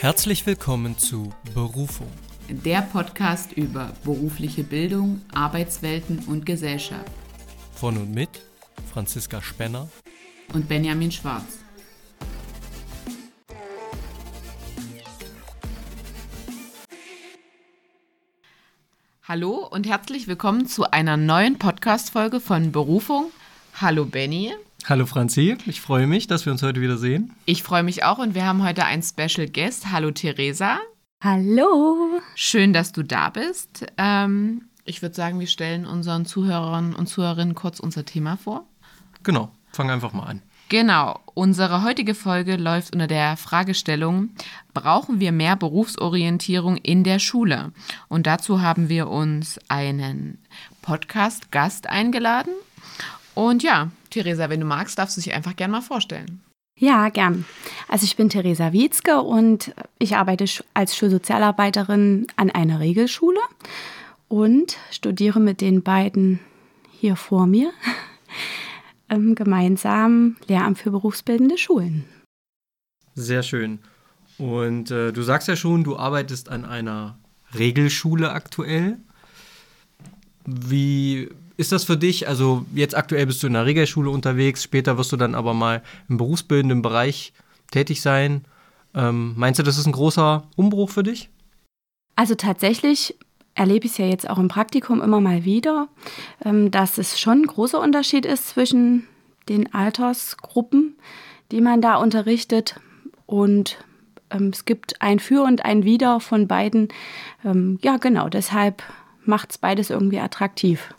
Herzlich willkommen zu Berufung. Der Podcast über berufliche Bildung, Arbeitswelten und Gesellschaft. Von und mit Franziska Spenner und Benjamin Schwarz. Hallo und herzlich willkommen zu einer neuen Podcast-Folge von Berufung. Hallo Benny. Hallo Franzi, ich freue mich, dass wir uns heute wieder sehen. Ich freue mich auch und wir haben heute einen Special Guest. Hallo Theresa. Hallo. Schön, dass du da bist. Ähm, ich würde sagen, wir stellen unseren Zuhörern und Zuhörerinnen kurz unser Thema vor. Genau, fang einfach mal an. Genau, unsere heutige Folge läuft unter der Fragestellung, brauchen wir mehr Berufsorientierung in der Schule? Und dazu haben wir uns einen Podcast-Gast eingeladen. Und ja, Theresa, wenn du magst, darfst du dich einfach gerne mal vorstellen. Ja, gern. Also ich bin Theresa Wietzke und ich arbeite als Schulsozialarbeiterin an einer Regelschule und studiere mit den beiden hier vor mir ähm, gemeinsam Lehramt für berufsbildende Schulen. Sehr schön. Und äh, du sagst ja schon, du arbeitest an einer Regelschule aktuell. Wie ist das für dich? Also jetzt aktuell bist du in der Regelschule unterwegs, später wirst du dann aber mal im berufsbildenden Bereich tätig sein. Ähm, meinst du, das ist ein großer Umbruch für dich? Also tatsächlich erlebe ich es ja jetzt auch im Praktikum immer mal wieder, ähm, dass es schon ein großer Unterschied ist zwischen den Altersgruppen, die man da unterrichtet. Und ähm, es gibt ein Für und ein Wider von beiden. Ähm, ja, genau, deshalb macht es beides irgendwie attraktiv.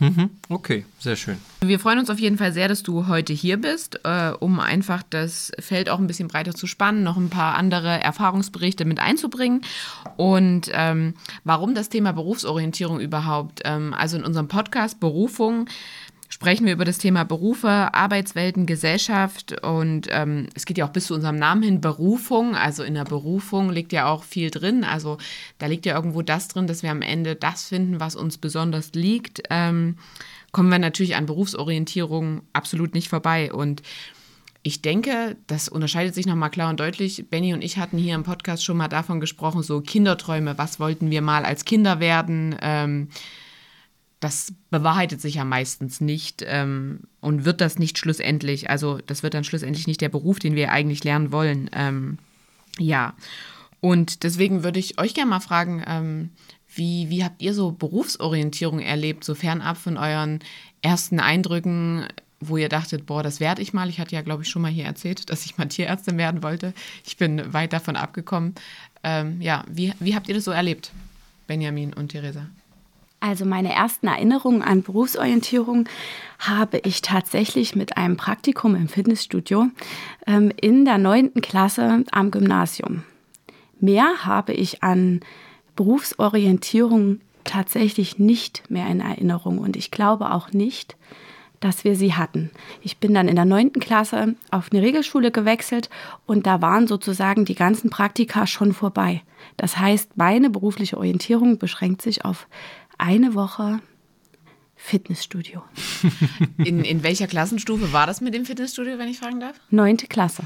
Mhm. Okay, sehr schön. Wir freuen uns auf jeden Fall sehr, dass du heute hier bist, äh, um einfach das Feld auch ein bisschen breiter zu spannen, noch ein paar andere Erfahrungsberichte mit einzubringen. Und ähm, warum das Thema Berufsorientierung überhaupt? Ähm, also in unserem Podcast Berufung sprechen wir über das Thema Berufe, Arbeitswelten, Gesellschaft und ähm, es geht ja auch bis zu unserem Namen hin Berufung. Also in der Berufung liegt ja auch viel drin. Also da liegt ja irgendwo das drin, dass wir am Ende das finden, was uns besonders liegt. Ähm, kommen wir natürlich an Berufsorientierung absolut nicht vorbei und ich denke, das unterscheidet sich nochmal klar und deutlich. Benny und ich hatten hier im Podcast schon mal davon gesprochen, so Kinderträume, was wollten wir mal als Kinder werden? Ähm, das bewahrheitet sich ja meistens nicht ähm, und wird das nicht schlussendlich, also das wird dann schlussendlich nicht der Beruf, den wir eigentlich lernen wollen. Ähm, ja, und deswegen würde ich euch gerne mal fragen, ähm, wie, wie habt ihr so Berufsorientierung erlebt, so fernab von euren ersten Eindrücken, wo ihr dachtet, boah, das werde ich mal. Ich hatte ja, glaube ich, schon mal hier erzählt, dass ich mal Tierärztin werden wollte. Ich bin weit davon abgekommen. Ähm, ja, wie, wie habt ihr das so erlebt, Benjamin und Theresa? Also meine ersten Erinnerungen an Berufsorientierung habe ich tatsächlich mit einem Praktikum im Fitnessstudio ähm, in der neunten Klasse am Gymnasium. Mehr habe ich an Berufsorientierung tatsächlich nicht mehr in Erinnerung und ich glaube auch nicht, dass wir sie hatten. Ich bin dann in der neunten Klasse auf eine Regelschule gewechselt und da waren sozusagen die ganzen Praktika schon vorbei. Das heißt, meine berufliche Orientierung beschränkt sich auf eine Woche Fitnessstudio. In, in welcher Klassenstufe war das mit dem Fitnessstudio, wenn ich fragen darf? Neunte Klasse.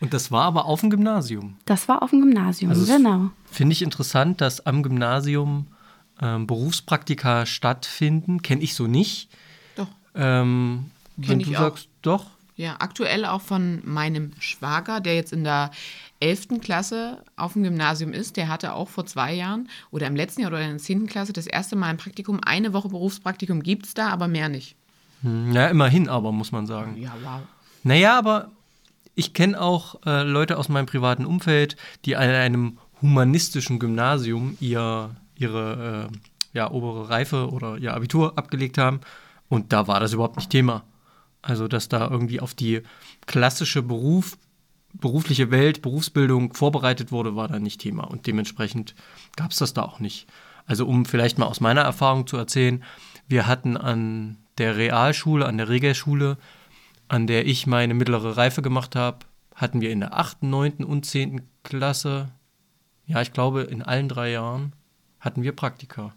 Und das war aber auf dem Gymnasium. Das war auf dem Gymnasium, also genau. Finde ich interessant, dass am Gymnasium ähm, Berufspraktika stattfinden. Kenne ich so nicht. Doch. Ähm, wenn du sagst, auch. doch. Ja, aktuell auch von meinem Schwager, der jetzt in der 11. Klasse auf dem Gymnasium ist, der hatte auch vor zwei Jahren oder im letzten Jahr oder in der 10. Klasse das erste Mal ein Praktikum. Eine Woche Berufspraktikum gibt es da, aber mehr nicht. Hm, ja, immerhin aber, muss man sagen. Ja, wow. Naja, aber ich kenne auch äh, Leute aus meinem privaten Umfeld, die an einem humanistischen Gymnasium ihr, ihre äh, ja, obere Reife oder ihr Abitur abgelegt haben. Und da war das überhaupt nicht Thema. Also, dass da irgendwie auf die klassische Beruf, berufliche Welt, Berufsbildung vorbereitet wurde, war da nicht Thema. Und dementsprechend gab es das da auch nicht. Also um vielleicht mal aus meiner Erfahrung zu erzählen, wir hatten an der Realschule, an der Regelschule, an der ich meine mittlere Reife gemacht habe, hatten wir in der 8., 9. und 10. Klasse, ja, ich glaube, in allen drei Jahren hatten wir Praktika.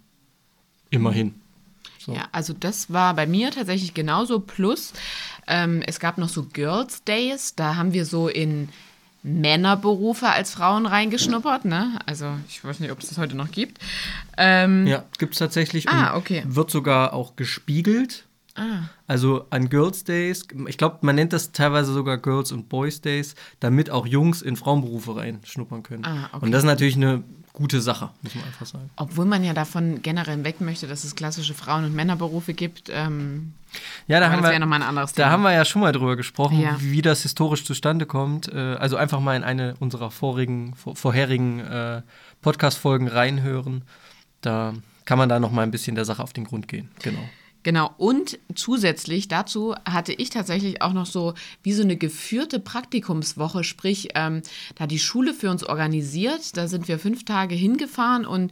Immerhin. So. Ja, also das war bei mir tatsächlich genauso. Plus, ähm, es gab noch so Girls Days, da haben wir so in Männerberufe als Frauen reingeschnuppert. Ne? Also ich weiß nicht, ob es das heute noch gibt. Ähm, Ja, gibt es tatsächlich. Ah, und okay. Wird sogar auch gespiegelt. ah, Also an Girls Days, ich glaube, man nennt das teilweise sogar Girls und Boys Days, damit auch Jungs in Frauenberufe reinschnuppern können. Ah, okay. Und das ist natürlich eine gute Sache, muss man einfach sagen. obwohl man ja davon generell weg möchte, dass es klassische Frauen- und Männerberufe gibt. Ähm, Ja, da haben wir anderes Da haben wir ja schon mal drüber gesprochen, Ja. wie das historisch zustande kommt. Äh, Also einfach mal in eine unserer vorigen, vor- vorherigen äh, Podcast-Folgen reinhören. Da kann man da noch mal ein bisschen der Sache auf den Grund gehen. Genau. Genau, und zusätzlich dazu hatte ich tatsächlich auch noch so wie so eine geführte Praktikumswoche, sprich, ähm, da die Schule für uns organisiert, da sind wir fünf Tage hingefahren und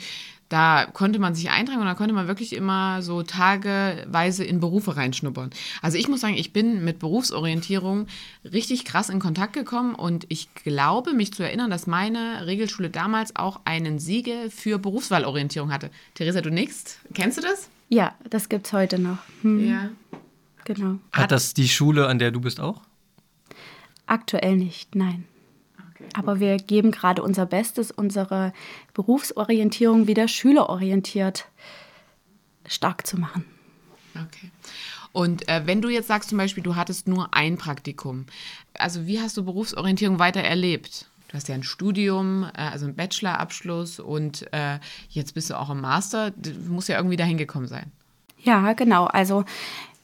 da konnte man sich eintragen und da konnte man wirklich immer so tageweise in Berufe reinschnuppern. Also ich muss sagen, ich bin mit Berufsorientierung richtig krass in Kontakt gekommen und ich glaube, mich zu erinnern, dass meine Regelschule damals auch einen Siege für Berufswahlorientierung hatte. Theresa, du nix? Kennst du das? Ja, das gibt es heute noch. Hm, Ja. Genau. Hat, das die Schule, an der du bist, auch? Aktuell nicht, nein. Aber wir geben gerade unser Bestes, unsere Berufsorientierung wieder schülerorientiert stark zu machen. Okay. Und äh, wenn du jetzt sagst zum Beispiel, du hattest nur ein Praktikum, also wie hast du Berufsorientierung weiter erlebt? Du hast ja ein Studium, äh, also einen Bachelorabschluss und äh, jetzt bist du auch im Master. Du musst ja irgendwie dahin gekommen sein. Ja, genau. Also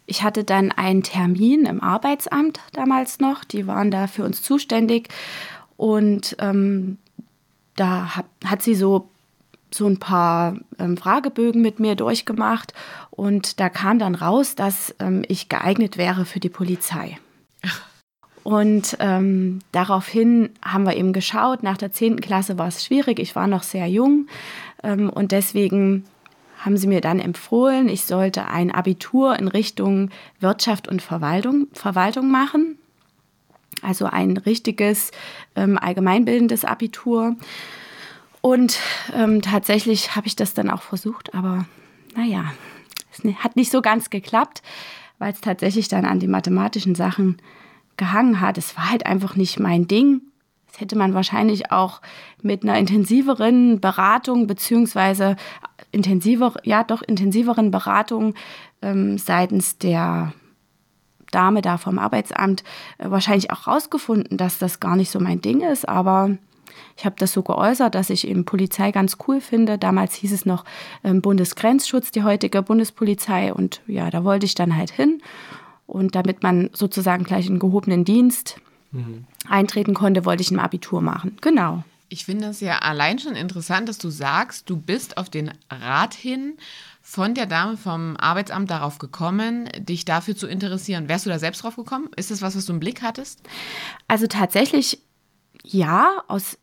ich hatte dann einen Termin im Arbeitsamt damals noch. Die waren da für uns zuständig. Und ähm, da hat, hat sie so, so ein paar ähm, Fragebögen mit mir durchgemacht. Und da kam dann raus, dass ähm, ich geeignet wäre für die Polizei. Und ähm, daraufhin haben wir eben geschaut. Nach der 10. Klasse war es schwierig. Ich war noch sehr jung. Ähm, und deswegen haben sie mir dann empfohlen, ich sollte ein Abitur in Richtung Wirtschaft und Verwaltung, Verwaltung machen. Also ein richtiges ähm, allgemeinbildendes Abitur. Und ähm, tatsächlich habe ich das dann auch versucht, aber naja, es hat nicht so ganz geklappt, weil es tatsächlich dann an die mathematischen Sachen gehangen hat. Es war halt einfach nicht mein Ding. Das hätte man wahrscheinlich auch mit einer intensiveren Beratung beziehungsweise intensiver, ja doch intensiveren Beratung ähm, seitens der Dame da vom Arbeitsamt äh, wahrscheinlich auch rausgefunden, dass das gar nicht so mein Ding ist. Aber ich habe das so geäußert, dass ich eben Polizei ganz cool finde. Damals hieß es noch ähm, Bundesgrenzschutz, die heutige Bundespolizei. Und ja, da wollte ich dann halt hin. Und damit man sozusagen gleich in gehobenen Dienst eintreten konnte, wollte ich ein Abitur machen. Genau. Ich finde es ja allein schon interessant, dass du sagst, du bist auf den Rat hin von der Dame vom Arbeitsamt darauf gekommen, dich dafür zu interessieren. Wärst du da selbst drauf gekommen? Ist das was, was du im Blick hattest? Also tatsächlich ja, aus,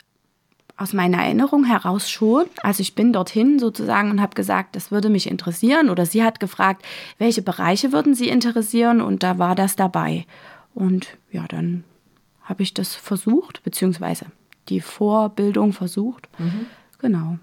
aus meiner Erinnerung heraus schon. Also ich bin dorthin sozusagen und habe gesagt, das würde mich interessieren. Oder sie hat gefragt, welche Bereiche würden sie interessieren und da war das dabei. Und ja, dann habe ich das versucht, beziehungsweise die Vorbildung versucht. Genau.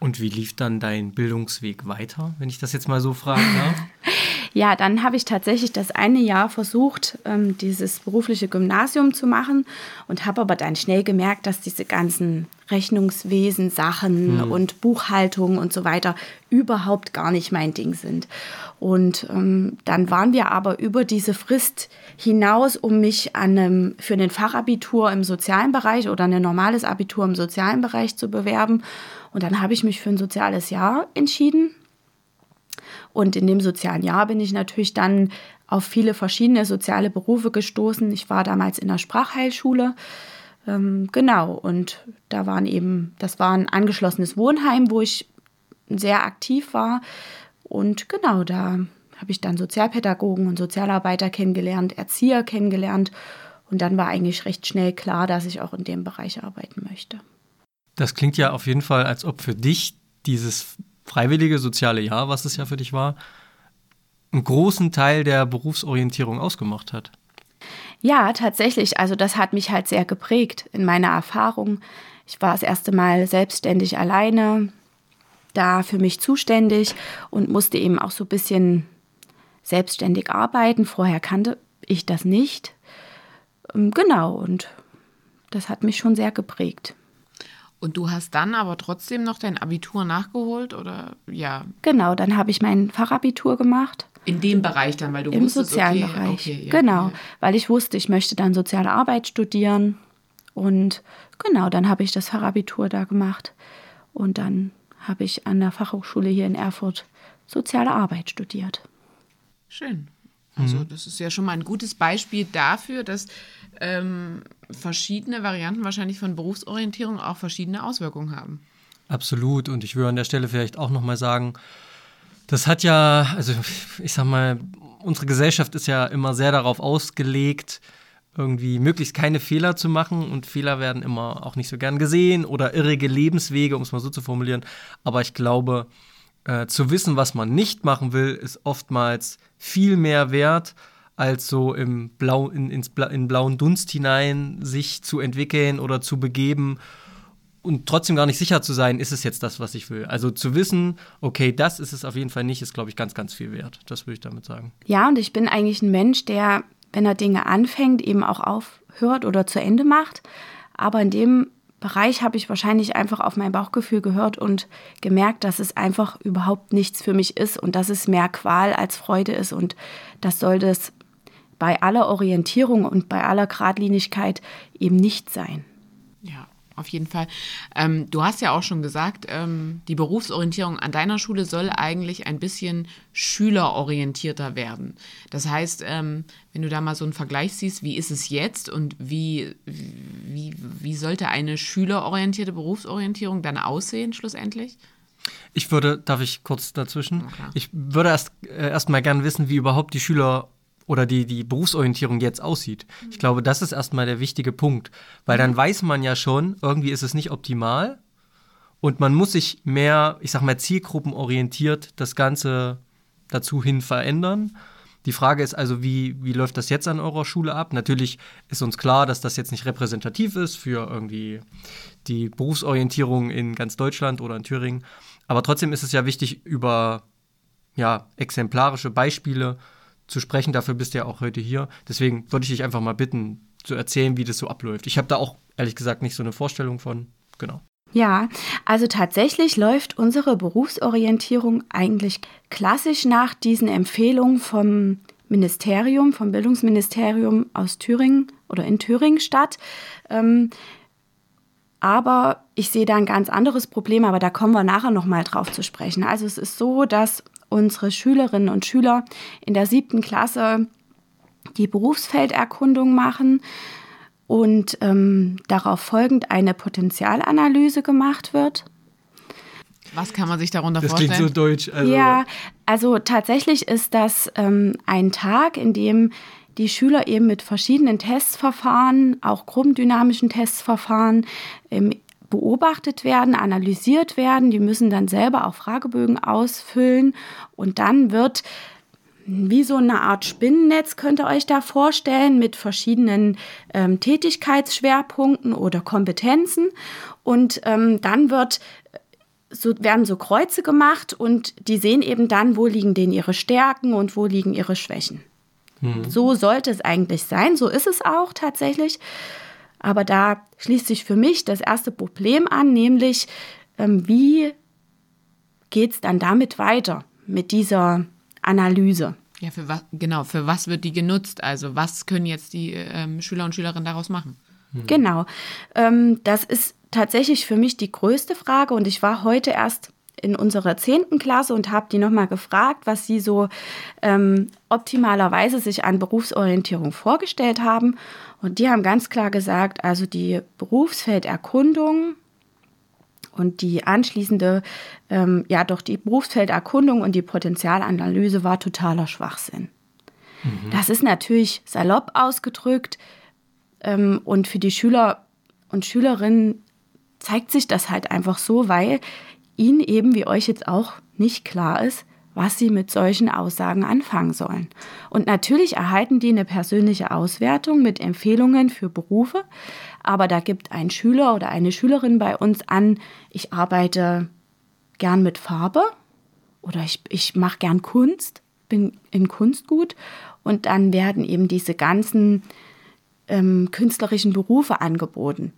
Und wie lief dann dein Bildungsweg weiter, wenn ich das jetzt mal so fragen darf? Ja, dann habe ich tatsächlich das eine Jahr versucht, ähm, dieses berufliche Gymnasium zu machen und habe aber dann schnell gemerkt, dass diese ganzen Rechnungswesen, Sachen und Buchhaltung und so weiter überhaupt gar nicht mein Ding sind. Und ähm, dann waren wir aber über diese Frist hinaus, um mich an einem, für ein Fachabitur im sozialen Bereich oder ein normales Abitur im sozialen Bereich zu bewerben. Und dann habe ich mich für ein soziales Jahr entschieden. Und in dem sozialen Jahr bin ich natürlich dann auf viele verschiedene soziale Berufe gestoßen. Ich war damals in der Sprachheilschule. Ähm, genau, und da waren eben, das war ein angeschlossenes Wohnheim, wo ich sehr aktiv war. Und genau, da habe ich dann Sozialpädagogen und Sozialarbeiter kennengelernt, Erzieher kennengelernt. Und dann war eigentlich recht schnell klar, dass ich auch in dem Bereich arbeiten möchte. Das klingt ja auf jeden Fall, als ob für dich dieses freiwillige soziale Jahr, was es ja für dich war, einen großen Teil der Berufsorientierung ausgemacht hat. Ja, tatsächlich. Also das hat mich halt sehr geprägt in meiner Erfahrung. Ich war das erste Mal selbstständig alleine, da für mich zuständig und musste eben auch so ein bisschen selbstständig arbeiten. Vorher kannte ich das nicht. Ähm, Genau, und das hat mich schon sehr geprägt. Und du hast dann aber trotzdem noch dein Abitur nachgeholt oder ja? Genau, dann habe ich mein Fachabitur gemacht. In dem Bereich dann, weil du Im wusstest, sozialen okay, Bereich. Okay, ja, genau, ja. weil ich wusste, ich möchte dann soziale Arbeit studieren. Und genau, dann habe ich das Fachabitur da gemacht. Und dann habe ich an der Fachhochschule hier in Erfurt soziale Arbeit studiert. Schön. Also das ist ja schon mal ein gutes Beispiel dafür, dass ähm, verschiedene Varianten wahrscheinlich von Berufsorientierung auch verschiedene Auswirkungen haben. Absolut. Und ich würde an der Stelle vielleicht auch nochmal sagen, das hat ja, also ich sag mal, unsere Gesellschaft ist ja immer sehr darauf ausgelegt, irgendwie möglichst keine Fehler zu machen und Fehler werden immer auch nicht so gern gesehen oder irrige Lebenswege, um es mal so zu formulieren. Aber ich glaube, äh, zu wissen, was man nicht machen will, ist oftmals viel mehr wert, als so im Blau, in, ins Bla, in blauen Dunst hinein sich zu entwickeln oder zu begeben und trotzdem gar nicht sicher zu sein, ist es jetzt das, was ich will. Also zu wissen, okay, das ist es auf jeden Fall nicht, ist, glaube ich, ganz, ganz viel wert. Das würde ich damit sagen. Ja, und ich bin eigentlich ein Mensch, der, wenn er Dinge anfängt, eben auch aufhört oder zu Ende macht. Aber in dem Bereich habe ich wahrscheinlich einfach auf mein Bauchgefühl gehört und gemerkt, dass es einfach überhaupt nichts für mich ist und dass es mehr Qual als Freude ist. Und das sollte es bei aller Orientierung und bei aller Gradlinigkeit eben nicht sein. Auf jeden Fall. Ähm, du hast ja auch schon gesagt, ähm, die Berufsorientierung an deiner Schule soll eigentlich ein bisschen schülerorientierter werden. Das heißt, ähm, wenn du da mal so einen Vergleich siehst, wie ist es jetzt und wie, wie, wie sollte eine schülerorientierte Berufsorientierung dann aussehen schlussendlich? Ich würde, darf ich kurz dazwischen? Klar. Ich würde erst, äh, erst mal gerne wissen, wie überhaupt die Schüler oder die, die Berufsorientierung jetzt aussieht. Ich glaube, das ist erstmal der wichtige Punkt, weil dann weiß man ja schon, irgendwie ist es nicht optimal und man muss sich mehr, ich sag mal, zielgruppenorientiert das Ganze dazu hin verändern. Die Frage ist also, wie, wie läuft das jetzt an eurer Schule ab? Natürlich ist uns klar, dass das jetzt nicht repräsentativ ist für irgendwie die Berufsorientierung in ganz Deutschland oder in Thüringen. Aber trotzdem ist es ja wichtig, über ja, exemplarische Beispiele zu sprechen. Dafür bist du ja auch heute hier. Deswegen würde ich dich einfach mal bitten, zu erzählen, wie das so abläuft. Ich habe da auch ehrlich gesagt nicht so eine Vorstellung von. Genau. Ja, also tatsächlich läuft unsere Berufsorientierung eigentlich klassisch nach diesen Empfehlungen vom Ministerium, vom Bildungsministerium aus Thüringen oder in Thüringen statt. Ähm, aber ich sehe da ein ganz anderes Problem, aber da kommen wir nachher nochmal drauf zu sprechen. Also es ist so, dass unsere Schülerinnen und Schüler in der siebten Klasse die Berufsfelderkundung machen und ähm, darauf folgend eine Potenzialanalyse gemacht wird. Was kann man sich darunter Das vorstellen? klingt so deutsch. Also, ja, also tatsächlich ist das ähm, ein Tag, in dem die Schüler eben mit verschiedenen Testverfahren, auch gruppendynamischen Testverfahren, ähm, beobachtet werden, analysiert werden. Die müssen dann selber auch Fragebögen ausfüllen und dann wird wie so eine Art Spinnennetz könnt ihr euch da vorstellen mit verschiedenen ähm, Tätigkeitsschwerpunkten oder Kompetenzen und ähm, dann wird so werden so Kreuze gemacht und die sehen eben dann, wo liegen denn ihre Stärken und wo liegen ihre Schwächen. So sollte es eigentlich sein, so ist es auch tatsächlich. Aber da schließt sich für mich das erste Problem an, nämlich ähm, wie geht es dann damit weiter, mit dieser Analyse? Ja, für was, genau, für was wird die genutzt? Also was können jetzt die ähm, Schüler und Schülerinnen daraus machen? Genau. Ähm, das ist tatsächlich für mich die größte Frage und ich war heute erst in unserer zehnten Klasse und habe die nochmal gefragt, was sie so ähm, optimalerweise sich an Berufsorientierung vorgestellt haben. Und die haben ganz klar gesagt, also die Berufsfelderkundung und die anschließende, ähm, ja doch die Berufsfelderkundung und die Potenzialanalyse war totaler Schwachsinn. Das ist natürlich salopp ausgedrückt ähm, und für die Schüler und Schülerinnen zeigt sich das halt einfach so, weil ihnen eben wie euch jetzt auch nicht klar ist, was sie mit solchen Aussagen anfangen sollen. Und natürlich erhalten die eine persönliche Auswertung mit Empfehlungen für Berufe, aber da gibt ein Schüler oder eine Schülerin bei uns an, ich arbeite gern mit Farbe oder ich, ich mache gern Kunst, bin in Kunst gut und dann werden eben diese ganzen ähm, künstlerischen Berufe angeboten.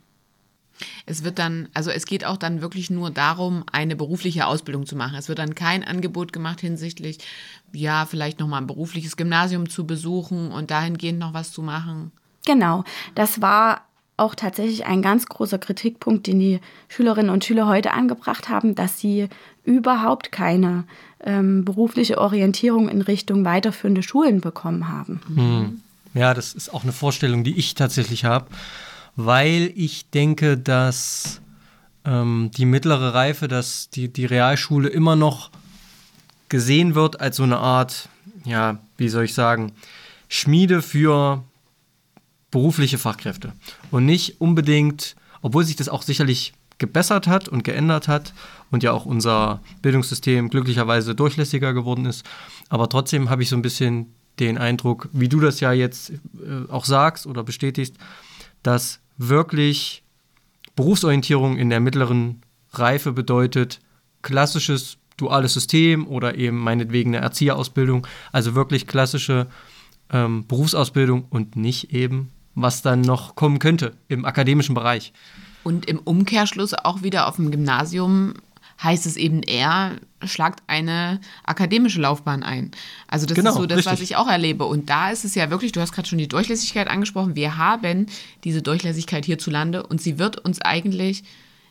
Es wird dann, also es geht auch dann wirklich nur darum, eine berufliche Ausbildung zu machen. Es wird dann kein Angebot gemacht hinsichtlich, ja, vielleicht nochmal ein berufliches Gymnasium zu besuchen und dahingehend noch was zu machen. Genau, das war auch tatsächlich ein ganz großer Kritikpunkt, den die Schülerinnen und Schüler heute angebracht haben, dass sie überhaupt keine ähm, berufliche Orientierung in Richtung weiterführende Schulen bekommen haben. Hm. Ja, das ist auch eine Vorstellung, die ich tatsächlich habe weil ich denke, dass ähm, die mittlere Reife, dass die, die Realschule immer noch gesehen wird als so eine Art, ja, wie soll ich sagen, Schmiede für berufliche Fachkräfte. Und nicht unbedingt, obwohl sich das auch sicherlich gebessert hat und geändert hat und ja auch unser Bildungssystem glücklicherweise durchlässiger geworden ist. Aber trotzdem habe ich so ein bisschen den Eindruck, wie du das ja jetzt äh, auch sagst oder bestätigst, dass wirklich Berufsorientierung in der mittleren Reife bedeutet klassisches duales System oder eben meinetwegen eine Erzieherausbildung, also wirklich klassische ähm, Berufsausbildung und nicht eben, was dann noch kommen könnte im akademischen Bereich. Und im Umkehrschluss auch wieder auf dem Gymnasium heißt es eben eher, schlagt eine akademische Laufbahn ein. Also das genau, ist so das, richtig. was ich auch erlebe. Und da ist es ja wirklich, du hast gerade schon die Durchlässigkeit angesprochen, wir haben diese Durchlässigkeit hierzulande und sie wird uns eigentlich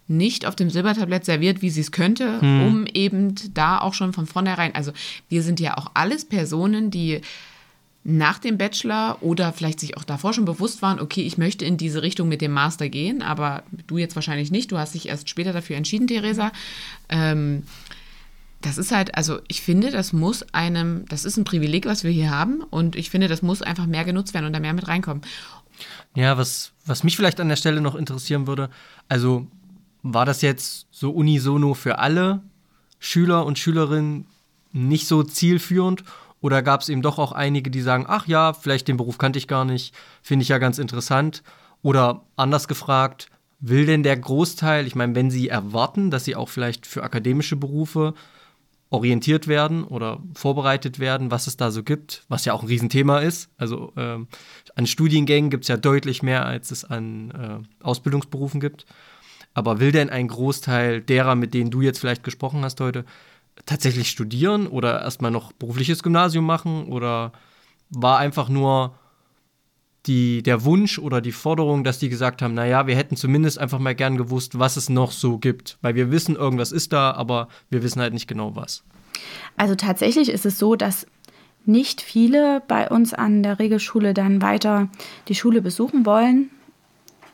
nicht auf dem Silbertablett serviert, wie sie es könnte, hm. um eben da auch schon von vornherein, also wir sind ja auch alles Personen, die nach dem Bachelor oder vielleicht sich auch davor schon bewusst waren, okay, ich möchte in diese Richtung mit dem Master gehen, aber du jetzt wahrscheinlich nicht, du hast dich erst später dafür entschieden, Theresa. Ähm, das ist halt, also ich finde, das muss einem, das ist ein Privileg, was wir hier haben und ich finde, das muss einfach mehr genutzt werden und da mehr mit reinkommen. Ja, was, was mich vielleicht an der Stelle noch interessieren würde, also war das jetzt so unisono für alle Schüler und Schülerinnen nicht so zielführend oder gab es eben doch auch einige, die sagen, ach ja, vielleicht den Beruf kannte ich gar nicht, finde ich ja ganz interessant. Oder anders gefragt, will denn der Großteil, ich meine, wenn sie erwarten, dass sie auch vielleicht für akademische Berufe orientiert werden oder vorbereitet werden, was es da so gibt, was ja auch ein Riesenthema ist. Also ähm, an Studiengängen gibt es ja deutlich mehr, als es an äh, Ausbildungsberufen gibt. Aber will denn ein Großteil derer, mit denen du jetzt vielleicht gesprochen hast heute, tatsächlich studieren oder erstmal noch berufliches Gymnasium machen oder war einfach nur die, der Wunsch oder die Forderung, dass die gesagt haben, naja, wir hätten zumindest einfach mal gern gewusst, was es noch so gibt. Weil wir wissen, irgendwas ist da, aber wir wissen halt nicht genau was. Also tatsächlich ist es so, dass nicht viele bei uns an der Regelschule dann weiter die Schule besuchen wollen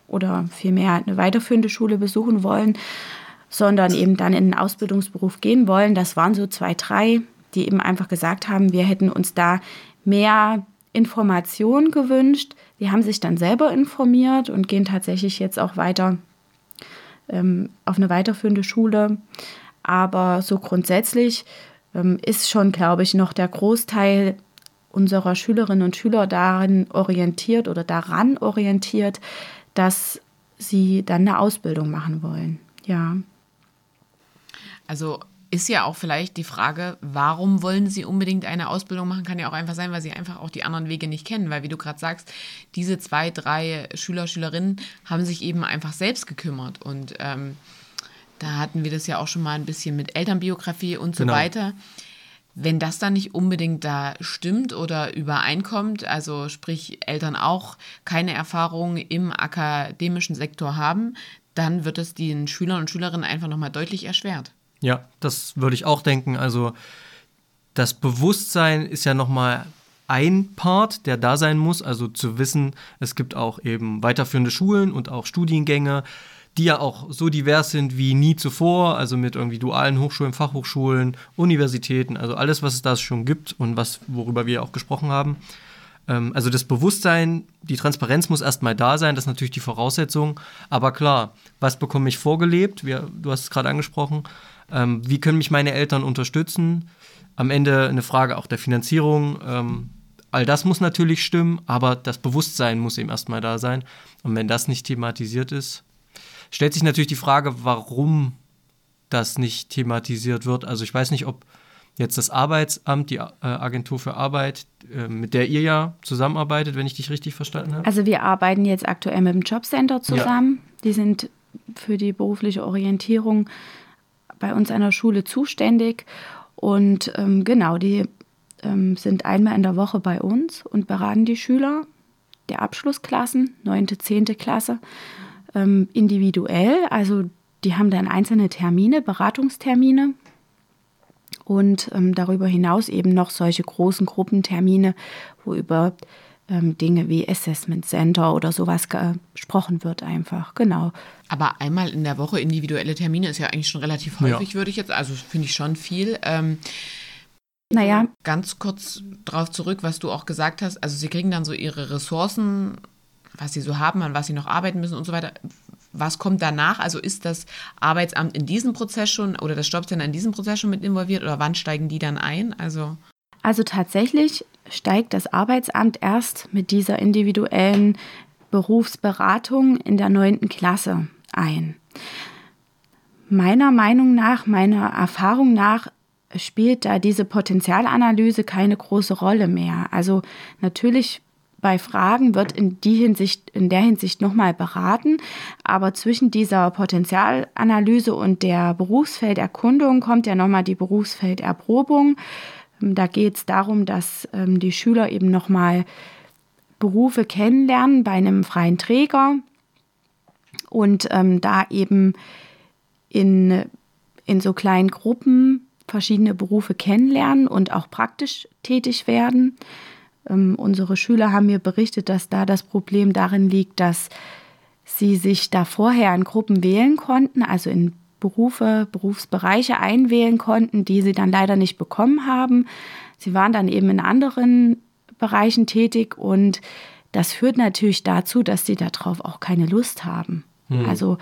oder vielmehr eine weiterführende Schule besuchen wollen, sondern eben dann in den Ausbildungsberuf gehen wollen. Das waren so zwei, drei, die eben einfach gesagt haben, wir hätten uns da mehr Informationen gewünscht. Die haben sich dann selber informiert und gehen tatsächlich jetzt auch weiter ähm, auf eine weiterführende Schule. Aber so grundsätzlich ähm, ist schon, glaube ich, noch der Großteil unserer Schülerinnen und Schüler darin orientiert oder daran orientiert, dass sie dann eine Ausbildung machen wollen. Ja. Also ist ja auch vielleicht die Frage, warum wollen sie unbedingt eine Ausbildung machen, kann ja auch einfach sein, weil sie einfach auch die anderen Wege nicht kennen. Weil, wie du gerade sagst, diese zwei, drei Schüler, Schülerinnen haben sich eben einfach selbst gekümmert. Und ähm, da hatten wir das ja auch schon mal ein bisschen mit Elternbiografie und so genau. weiter. Wenn das dann nicht unbedingt da stimmt oder übereinkommt, also sprich Eltern auch keine Erfahrung im akademischen Sektor haben, dann wird es den Schülern und Schülerinnen einfach nochmal deutlich erschwert. Ja, das würde ich auch denken. Also das Bewusstsein ist ja nochmal ein Part, der da sein muss. Also zu wissen, es gibt auch eben weiterführende Schulen und auch Studiengänge, die ja auch so divers sind wie nie zuvor. Also mit irgendwie dualen Hochschulen, Fachhochschulen, Universitäten, also alles, was es da schon gibt und was, worüber wir auch gesprochen haben. Ähm, also das Bewusstsein, die Transparenz muss erstmal da sein, das ist natürlich die Voraussetzung. Aber klar, was bekomme ich vorgelebt? Wir, du hast es gerade angesprochen. Ähm, wie können mich meine Eltern unterstützen? Am Ende eine Frage auch der Finanzierung. Ähm, all das muss natürlich stimmen, aber das Bewusstsein muss eben erstmal da sein. Und wenn das nicht thematisiert ist, stellt sich natürlich die Frage, warum das nicht thematisiert wird. Also ich weiß nicht, ob jetzt das Arbeitsamt, die äh, Agentur für Arbeit, äh, mit der ihr ja zusammenarbeitet, wenn ich dich richtig verstanden habe? Also wir arbeiten jetzt aktuell mit dem Jobcenter zusammen. Ja. Die sind für die berufliche Orientierung bei uns an der Schule zuständig. Und ähm, genau, die ähm, sind einmal in der Woche bei uns und beraten die Schüler der Abschlussklassen, 9., 10. Klasse, ähm, individuell. Also die haben dann einzelne Termine, Beratungstermine und ähm, darüber hinaus eben noch solche großen Gruppentermine, wo über ähm, Dinge wie Assessment Center oder sowas gesprochen wird einfach, genau. Aber einmal in der Woche individuelle Termine ist ja eigentlich schon relativ häufig, ja. würde ich jetzt, also finde ich schon viel. Ähm, naja. Ganz kurz darauf zurück, was du auch gesagt hast. Also sie kriegen dann so ihre Ressourcen, was sie so haben, an was sie noch arbeiten müssen und so weiter. Was kommt danach? Also ist das Arbeitsamt in diesem Prozess schon oder das Jobcenter in diesem Prozess schon mit involviert oder wann steigen die dann ein? Also, also tatsächlich steigt das Arbeitsamt erst mit dieser individuellen Berufsberatung in der neunten Klasse ein. Meiner Meinung nach, meiner Erfahrung nach spielt da diese Potenzialanalyse keine große Rolle mehr. Also natürlich bei Fragen wird in, die Hinsicht, in der Hinsicht nochmal beraten, aber zwischen dieser Potenzialanalyse und der Berufsfelderkundung kommt ja nochmal die Berufsfelderprobung. Da geht es darum, dass ähm, die Schüler eben nochmal Berufe kennenlernen bei einem freien Träger und ähm, da eben in, in so kleinen Gruppen verschiedene Berufe kennenlernen und auch praktisch tätig werden. Ähm, unsere Schüler haben mir berichtet, dass da das Problem darin liegt, dass sie sich da vorher in Gruppen wählen konnten, also in Berufe, Berufsbereiche einwählen konnten, die sie dann leider nicht bekommen haben. Sie waren dann eben in anderen Bereichen tätig und das führt natürlich dazu, dass sie darauf auch keine Lust haben. Hm. Also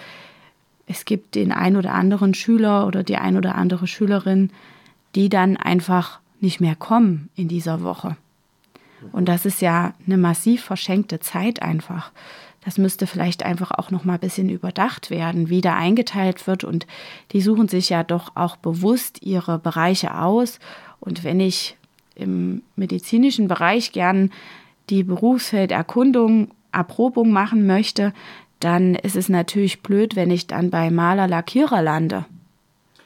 es gibt den ein oder anderen Schüler oder die ein oder andere Schülerin, die dann einfach nicht mehr kommen in dieser Woche. Und das ist ja eine massiv verschenkte Zeit einfach. Das müsste vielleicht einfach auch noch mal ein bisschen überdacht werden, wie da eingeteilt wird. Und die suchen sich ja doch auch bewusst ihre Bereiche aus. Und wenn ich im medizinischen Bereich gern die Berufsfelderkundung, Erprobung machen möchte, dann ist es natürlich blöd, wenn ich dann bei Maler Lackierer lande.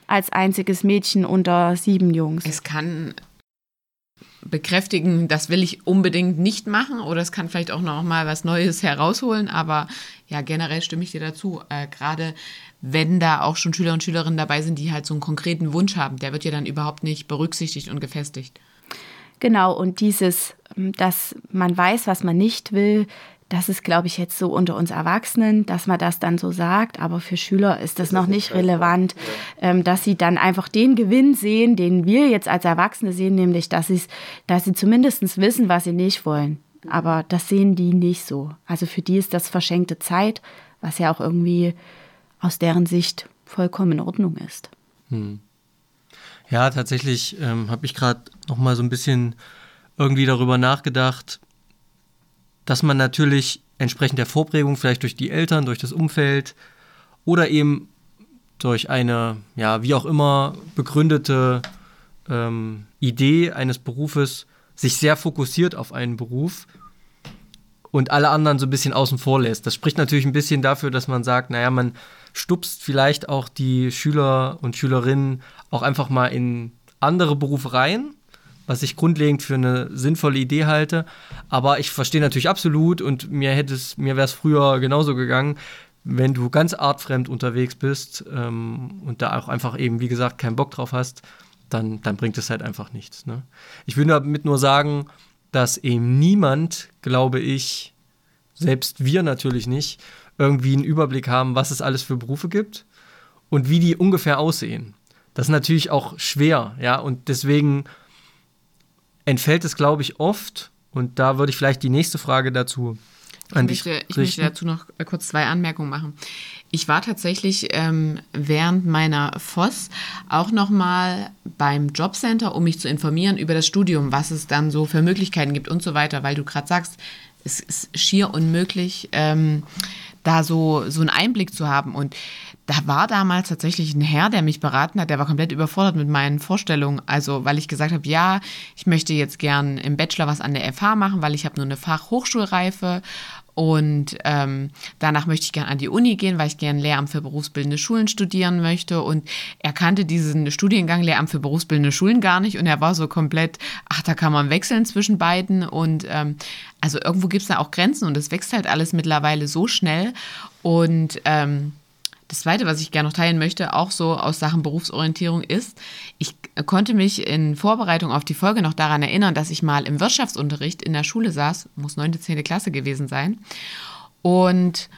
Als einziges Mädchen unter sieben Jungs. Es kann bekräftigen, das will ich unbedingt nicht machen oder es kann vielleicht auch noch mal was Neues herausholen, aber ja, generell stimme ich dir dazu. Äh, Gerade wenn da auch schon Schüler und Schülerinnen dabei sind, die halt so einen konkreten Wunsch haben, der wird ja dann überhaupt nicht berücksichtigt und gefestigt. Genau, und dieses, dass man weiß, was man nicht will, das ist, glaube ich, jetzt so unter uns Erwachsenen, dass man das dann so sagt, aber für Schüler ist das, das noch nicht relevant, ja. ähm, dass sie dann einfach den Gewinn sehen, den wir jetzt als Erwachsene sehen, nämlich, dass, dass sie zumindest wissen, was sie nicht wollen. Aber das sehen die nicht so. Also für die ist das verschenkte Zeit, was ja auch irgendwie aus deren Sicht vollkommen in Ordnung ist. Hm. Ja, tatsächlich ähm, habe ich gerade noch mal so ein bisschen irgendwie darüber nachgedacht, dass man natürlich entsprechend der Vorprägung, vielleicht durch die Eltern, durch das Umfeld oder eben durch eine, ja, wie auch immer begründete ähm, Idee eines Berufes sich sehr fokussiert auf einen Beruf und alle anderen so ein bisschen außen vor lässt. Das spricht natürlich ein bisschen dafür, dass man sagt, naja, man stupst vielleicht auch die Schüler und Schülerinnen auch einfach mal in andere Berufe rein was ich grundlegend für eine sinnvolle Idee halte. Aber ich verstehe natürlich absolut und mir mir wäre es früher genauso gegangen, wenn du ganz artfremd unterwegs bist ähm, und da auch einfach eben, wie gesagt, keinen Bock drauf hast, dann, dann bringt es halt einfach nichts. Ne? Ich will damit nur sagen, dass eben niemand, glaube ich, selbst wir natürlich nicht, irgendwie einen Überblick haben, was es alles für Berufe gibt und wie die ungefähr aussehen. Das ist natürlich auch schwer, ja, und deswegen entfällt es, glaube ich, oft. Und da würde ich vielleicht die nächste Frage dazu an ich möchte, ich möchte dazu noch äh, kurz zwei Anmerkungen machen. Ich war tatsächlich ähm, während meiner FOS auch noch mal beim Jobcenter, um mich zu informieren über das Studium, was es dann so für Möglichkeiten gibt und so weiter, weil du gerade sagst, es ist schier unmöglich, ähm, da so, so einen Einblick zu haben. Und da war damals tatsächlich ein Herr, der mich beraten hat, der war komplett überfordert mit meinen Vorstellungen. Also, weil ich gesagt habe, ja, ich möchte jetzt gern im Bachelor was an der FH machen, weil ich habe nur eine Fachhochschulreife und ähm, danach möchte ich gerne an die Uni gehen, weil ich gerne Lehramt für berufsbildende Schulen studieren möchte. Und er kannte diesen Studiengang Lehramt für berufsbildende Schulen gar nicht. Und er war so komplett, ach, da kann man wechseln zwischen beiden. Und ähm, also irgendwo gibt es da auch Grenzen und es wächst halt alles mittlerweile so schnell. Und ähm, das Zweite, was ich gerne noch teilen möchte, auch so aus Sachen Berufsorientierung, ist, ich konnte mich in Vorbereitung auf die Folge noch daran erinnern, dass ich mal im Wirtschaftsunterricht in der Schule saß, muss 9., 10. Klasse gewesen sein. Und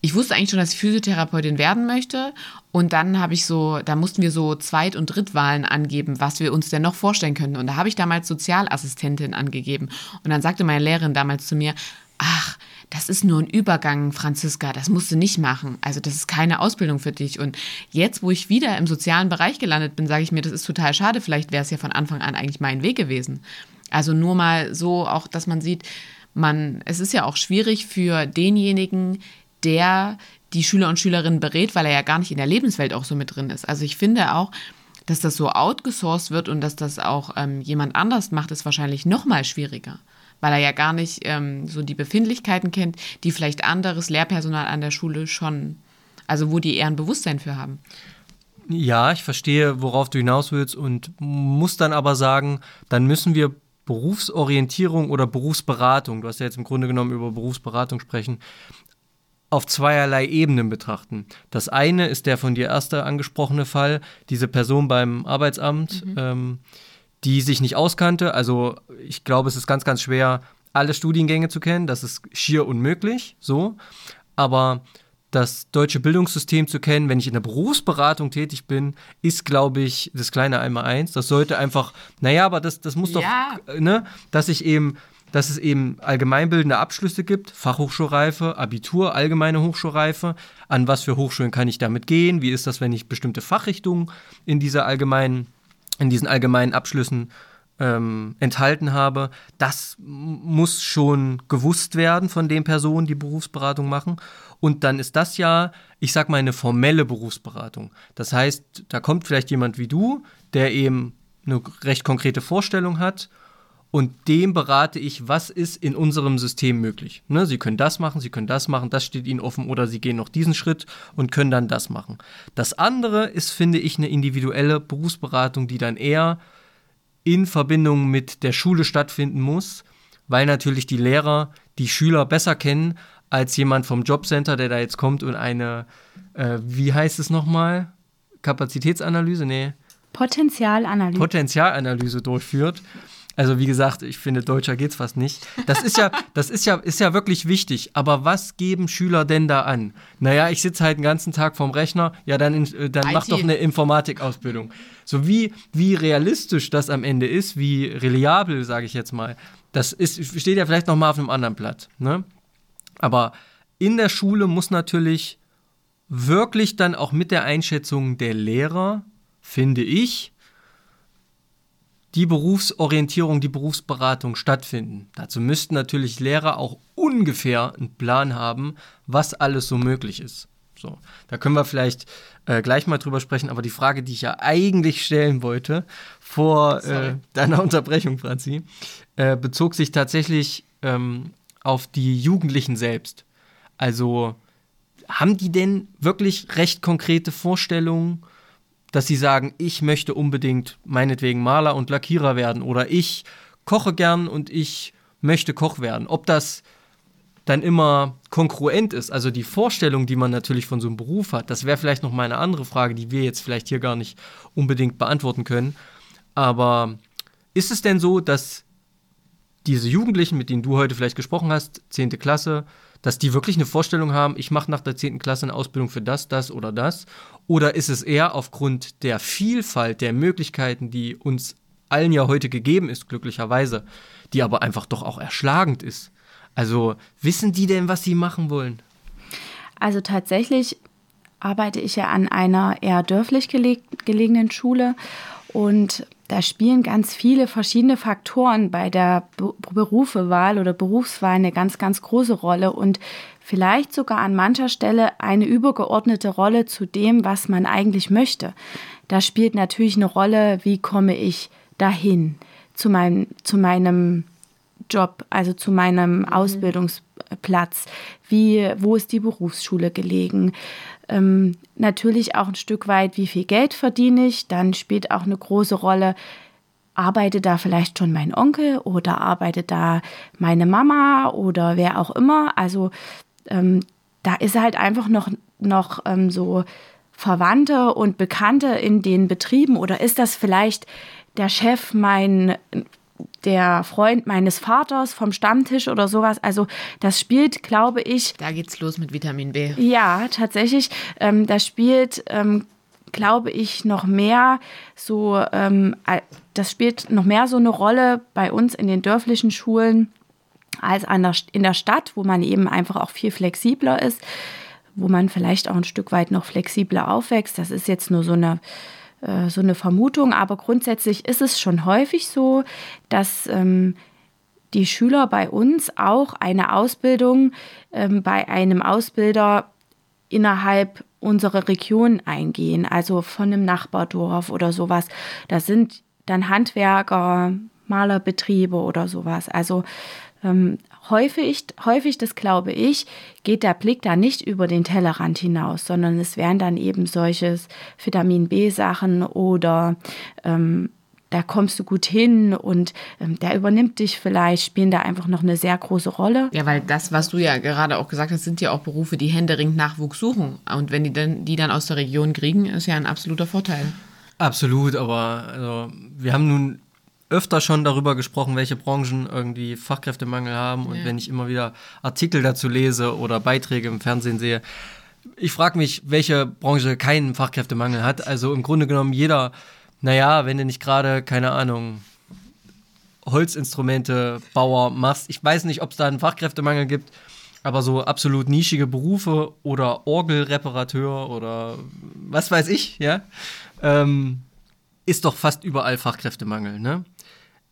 ich wusste eigentlich schon, dass ich Physiotherapeutin werden möchte. Und dann habe ich so, da mussten wir so Zweit- und Drittwahlen angeben, was wir uns denn noch vorstellen könnten. Und da habe ich damals Sozialassistentin angegeben. Und dann sagte meine Lehrerin damals zu mir, ach, das ist nur ein Übergang, Franziska, das musst du nicht machen. Also das ist keine Ausbildung für dich. Und jetzt, wo ich wieder im sozialen Bereich gelandet bin, sage ich mir, das ist total schade. Vielleicht wäre es ja von Anfang an eigentlich mein Weg gewesen. Also nur mal so auch, dass man sieht, man, es ist ja auch schwierig für denjenigen, der die Schüler und Schülerinnen berät, weil er ja gar nicht in der Lebenswelt auch so mit drin ist. Also ich finde auch, dass das so outgesourced wird und dass das auch ähm, jemand anders macht, ist wahrscheinlich noch mal schwieriger weil er ja gar nicht ähm, so die Befindlichkeiten kennt, die vielleicht anderes Lehrpersonal an der Schule schon, also wo die eher ein Bewusstsein für haben. Ja, ich verstehe, worauf du hinaus willst und muss dann aber sagen, dann müssen wir Berufsorientierung oder Berufsberatung, du hast ja jetzt im Grunde genommen über Berufsberatung sprechen, auf zweierlei Ebenen betrachten. Das eine ist der von dir erste angesprochene Fall, diese Person beim Arbeitsamt. Mhm. Ähm, die sich nicht auskannte. Also ich glaube, es ist ganz, ganz schwer, alle Studiengänge zu kennen. Das ist schier unmöglich, so. Aber das deutsche Bildungssystem zu kennen, wenn ich in der Berufsberatung tätig bin, ist, glaube ich, das kleine Einmal-Eins. Das sollte einfach, naja, aber das, das muss ja. doch, ne, dass ich eben, dass es eben allgemeinbildende Abschlüsse gibt, Fachhochschulreife, Abitur, allgemeine Hochschulreife. An was für Hochschulen kann ich damit gehen? Wie ist das, wenn ich bestimmte Fachrichtungen in dieser allgemeinen in diesen allgemeinen Abschlüssen ähm, enthalten habe, das muss schon gewusst werden von den Personen, die Berufsberatung machen. Und dann ist das ja, ich sag mal, eine formelle Berufsberatung. Das heißt, da kommt vielleicht jemand wie du, der eben eine recht konkrete Vorstellung hat und dem berate ich, was ist in unserem System möglich. Ne, Sie können das machen, Sie können das machen, das steht Ihnen offen oder Sie gehen noch diesen Schritt und können dann das machen. Das andere ist, finde ich, eine individuelle Berufsberatung, die dann eher in Verbindung mit der Schule stattfinden muss, weil natürlich die Lehrer die Schüler besser kennen als jemand vom Jobcenter, der da jetzt kommt und eine, äh, wie heißt es nochmal? Kapazitätsanalyse? Nee. Potenzialanalyse. Potenzialanalyse durchführt. Also wie gesagt, ich finde, deutscher geht's fast nicht. Das ist ja, das ist ja, ist ja wirklich wichtig. Aber was geben Schüler denn da an? Naja, ich sitze halt den ganzen Tag vorm Rechner. Ja, dann, äh, dann mach doch eine Informatikausbildung. So wie, wie realistisch das am Ende ist, wie reliabel, sage ich jetzt mal. Das ist, steht ja vielleicht noch mal auf einem anderen Blatt. Ne? Aber in der Schule muss natürlich wirklich dann auch mit der Einschätzung der Lehrer, finde ich, die Berufsorientierung, die Berufsberatung stattfinden. Dazu müssten natürlich Lehrer auch ungefähr einen Plan haben, was alles so möglich ist. So, da können wir vielleicht äh, gleich mal drüber sprechen, aber die Frage, die ich ja eigentlich stellen wollte, vor äh, deiner Unterbrechung, Franzi, äh, bezog sich tatsächlich ähm, auf die Jugendlichen selbst. Also haben die denn wirklich recht konkrete Vorstellungen dass sie sagen, ich möchte unbedingt meinetwegen Maler und Lackierer werden oder ich koche gern und ich möchte Koch werden. Ob das dann immer konkurrent ist, also die Vorstellung, die man natürlich von so einem Beruf hat, das wäre vielleicht noch mal eine andere Frage, die wir jetzt vielleicht hier gar nicht unbedingt beantworten können. Aber ist es denn so, dass diese Jugendlichen, mit denen du heute vielleicht gesprochen hast, 10. Klasse, dass die wirklich eine Vorstellung haben, ich mache nach der 10. Klasse eine Ausbildung für das, das oder das? Oder ist es eher aufgrund der Vielfalt der Möglichkeiten, die uns allen ja heute gegeben ist, glücklicherweise, die aber einfach doch auch erschlagend ist? Also wissen die denn, was sie machen wollen? Also tatsächlich arbeite ich ja an einer eher dörflich gelegenen Schule und da spielen ganz viele verschiedene Faktoren bei der Berufewahl oder Berufswahl eine ganz, ganz große Rolle. Und vielleicht sogar an mancher Stelle eine übergeordnete Rolle zu dem, was man eigentlich möchte. Da spielt natürlich eine Rolle, wie komme ich dahin zu, mein, zu meinem Job, also zu meinem mhm. Ausbildungsplatz. Wie, wo ist die Berufsschule gelegen? Ähm, natürlich auch ein Stück weit, wie viel Geld verdiene ich. Dann spielt auch eine große Rolle, arbeitet da vielleicht schon mein Onkel oder arbeitet da meine Mama oder wer auch immer. Also ähm, da ist halt einfach noch, noch ähm, so Verwandte und Bekannte in den Betrieben oder ist das vielleicht der Chef, mein der Freund meines Vaters vom Stammtisch oder sowas. Also das spielt, glaube ich. Da geht's los mit Vitamin B. Ja, tatsächlich. Ähm, das spielt, ähm, glaube ich, noch mehr so, ähm, das spielt noch mehr so eine Rolle bei uns in den dörflichen Schulen als an der, in der Stadt, wo man eben einfach auch viel flexibler ist, wo man vielleicht auch ein Stück weit noch flexibler aufwächst. Das ist jetzt nur so eine, äh, so eine Vermutung, aber grundsätzlich ist es schon häufig so, dass ähm, die Schüler bei uns auch eine Ausbildung ähm, bei einem Ausbilder innerhalb unserer Region eingehen, also von einem Nachbardorf oder sowas. Das sind dann Handwerker, Malerbetriebe oder sowas. Also ähm, häufig, häufig, das glaube ich, geht der Blick da nicht über den Tellerrand hinaus, sondern es wären dann eben solches Vitamin B-Sachen oder ähm, da kommst du gut hin und ähm, der übernimmt dich vielleicht, spielen da einfach noch eine sehr große Rolle. Ja, weil das, was du ja gerade auch gesagt hast, sind ja auch Berufe, die händeringend Nachwuchs suchen. Und wenn die dann, die dann aus der Region kriegen, ist ja ein absoluter Vorteil. Absolut, aber also, wir haben nun öfter schon darüber gesprochen, welche Branchen irgendwie Fachkräftemangel haben. Und ja. wenn ich immer wieder Artikel dazu lese oder Beiträge im Fernsehen sehe, ich frage mich, welche Branche keinen Fachkräftemangel hat. Also im Grunde genommen jeder, naja, wenn du nicht gerade, keine Ahnung, Holzinstrumente, Bauer machst. Ich weiß nicht, ob es da einen Fachkräftemangel gibt, aber so absolut nischige Berufe oder Orgelreparateur oder was weiß ich, ja, ähm, ist doch fast überall Fachkräftemangel, ne?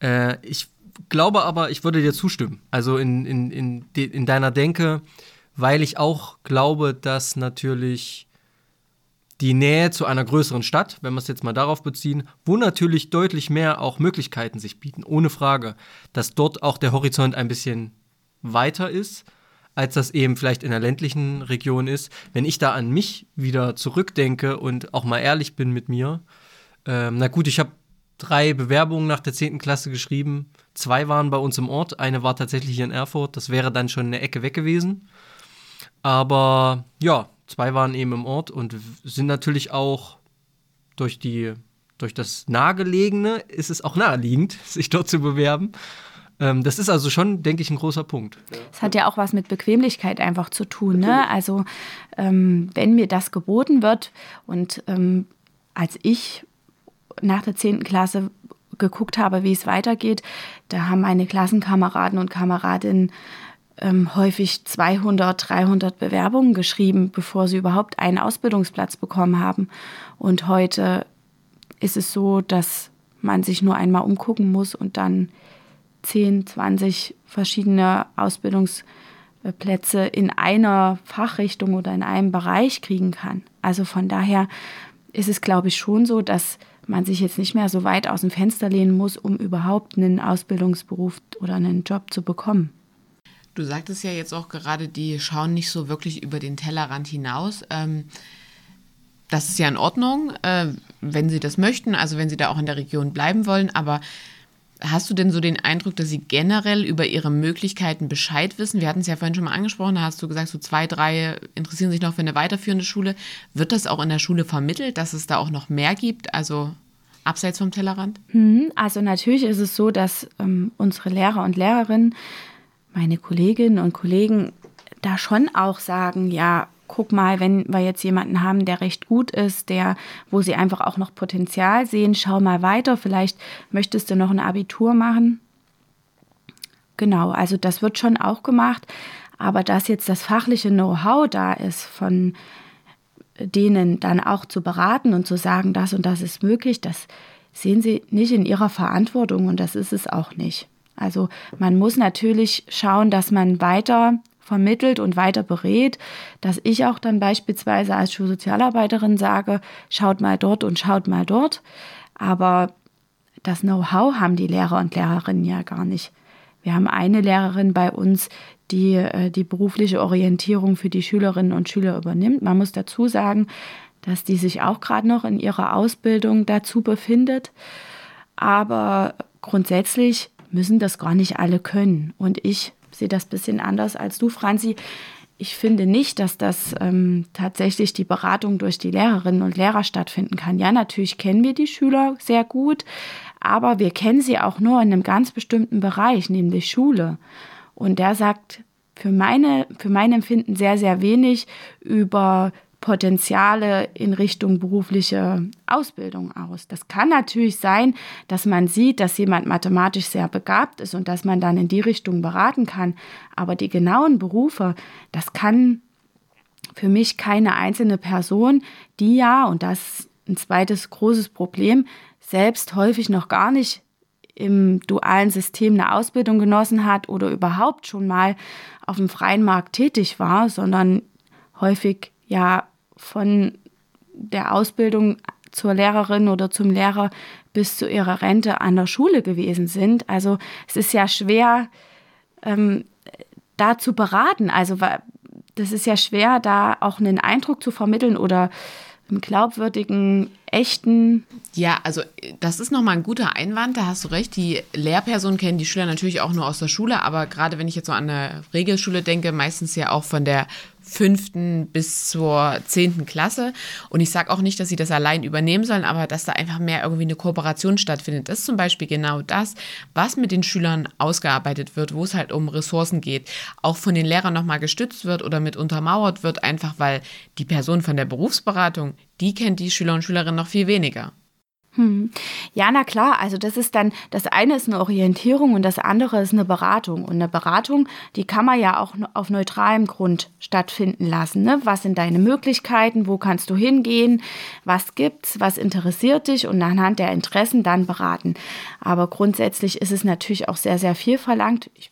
Äh, ich glaube aber, ich würde dir zustimmen. Also in, in, in, in deiner Denke, weil ich auch glaube, dass natürlich die Nähe zu einer größeren Stadt, wenn wir es jetzt mal darauf beziehen, wo natürlich deutlich mehr auch Möglichkeiten sich bieten, ohne Frage, dass dort auch der Horizont ein bisschen weiter ist, als das eben vielleicht in der ländlichen Region ist. Wenn ich da an mich wieder zurückdenke und auch mal ehrlich bin mit mir, ähm, na gut, ich habe drei Bewerbungen nach der 10. Klasse geschrieben. Zwei waren bei uns im Ort, eine war tatsächlich hier in Erfurt. Das wäre dann schon eine Ecke weg gewesen. Aber ja, zwei waren eben im Ort und sind natürlich auch durch die durch das Nahegelegene ist es auch naheliegend, sich dort zu bewerben. Ähm, das ist also schon, denke ich, ein großer Punkt. Es hat ja auch was mit Bequemlichkeit einfach zu tun. Ne? Also ähm, wenn mir das geboten wird und ähm, als ich nach der 10. Klasse geguckt habe, wie es weitergeht, da haben meine Klassenkameraden und Kameradinnen ähm, häufig 200, 300 Bewerbungen geschrieben, bevor sie überhaupt einen Ausbildungsplatz bekommen haben. Und heute ist es so, dass man sich nur einmal umgucken muss und dann 10, 20 verschiedene Ausbildungsplätze in einer Fachrichtung oder in einem Bereich kriegen kann. Also von daher ist es, glaube ich, schon so, dass man sich jetzt nicht mehr so weit aus dem Fenster lehnen muss, um überhaupt einen Ausbildungsberuf oder einen Job zu bekommen. Du sagtest ja jetzt auch gerade, die schauen nicht so wirklich über den Tellerrand hinaus. Ähm, das ist ja in Ordnung, äh, wenn sie das möchten, also wenn sie da auch in der Region bleiben wollen. Aber hast du denn so den Eindruck, dass sie generell über ihre Möglichkeiten Bescheid wissen? Wir hatten es ja vorhin schon mal angesprochen, da hast du gesagt, so zwei, drei interessieren sich noch für eine weiterführende Schule. Wird das auch in der Schule vermittelt, dass es da auch noch mehr gibt? Also abseits vom Tellerrand? Mhm, also natürlich ist es so, dass ähm, unsere Lehrer und Lehrerinnen, meine Kolleginnen und Kollegen da schon auch sagen, ja, guck mal, wenn wir jetzt jemanden haben, der recht gut ist, der, wo sie einfach auch noch Potenzial sehen, schau mal weiter, vielleicht möchtest du noch ein Abitur machen. Genau, also das wird schon auch gemacht, aber dass jetzt das fachliche Know-how da ist, von denen dann auch zu beraten und zu sagen, das und das ist möglich, das sehen sie nicht in ihrer Verantwortung und das ist es auch nicht. Also man muss natürlich schauen, dass man weiter vermittelt und weiter berät, dass ich auch dann beispielsweise als Schulsozialarbeiterin sage, schaut mal dort und schaut mal dort. Aber das Know-how haben die Lehrer und Lehrerinnen ja gar nicht. Wir haben eine Lehrerin bei uns, die äh, die berufliche Orientierung für die Schülerinnen und Schüler übernimmt. Man muss dazu sagen, dass die sich auch gerade noch in ihrer Ausbildung dazu befindet. Aber grundsätzlich müssen das gar nicht alle können. Und ich sehe das ein bisschen anders als du, Franzi. Ich finde nicht, dass das ähm, tatsächlich die Beratung durch die Lehrerinnen und Lehrer stattfinden kann. Ja, natürlich kennen wir die Schüler sehr gut, aber wir kennen sie auch nur in einem ganz bestimmten Bereich, nämlich Schule. Und der sagt für, meine, für mein Empfinden sehr, sehr wenig über Potenziale in Richtung berufliche Ausbildung aus. Das kann natürlich sein, dass man sieht, dass jemand mathematisch sehr begabt ist und dass man dann in die Richtung beraten kann. Aber die genauen Berufe, das kann für mich keine einzelne Person, die ja, und das ist ein zweites großes Problem, selbst häufig noch gar nicht im dualen System eine Ausbildung genossen hat oder überhaupt schon mal auf dem freien Markt tätig war, sondern häufig ja von der Ausbildung zur Lehrerin oder zum Lehrer bis zu ihrer Rente an der Schule gewesen sind. Also es ist ja schwer, ähm, da zu beraten. Also das ist ja schwer, da auch einen Eindruck zu vermitteln oder einen glaubwürdigen, echten. Ja, also das ist nochmal ein guter Einwand, da hast du recht. Die Lehrpersonen kennen die Schüler natürlich auch nur aus der Schule, aber gerade wenn ich jetzt so an eine Regelschule denke, meistens ja auch von der fünften bis zur zehnten Klasse. Und ich sage auch nicht, dass sie das allein übernehmen sollen, aber dass da einfach mehr irgendwie eine Kooperation stattfindet. Das ist zum Beispiel genau das, was mit den Schülern ausgearbeitet wird, wo es halt um Ressourcen geht, auch von den Lehrern nochmal gestützt wird oder mit untermauert wird, einfach weil die Person von der Berufsberatung, die kennt die Schüler und Schülerinnen noch viel weniger. Hm. Ja, na klar, also das ist dann, das eine ist eine Orientierung und das andere ist eine Beratung. Und eine Beratung, die kann man ja auch auf neutralem Grund stattfinden lassen. Ne? Was sind deine Möglichkeiten? Wo kannst du hingehen? Was gibt's? Was interessiert dich? Und anhand der Interessen dann beraten. Aber grundsätzlich ist es natürlich auch sehr, sehr viel verlangt. Ich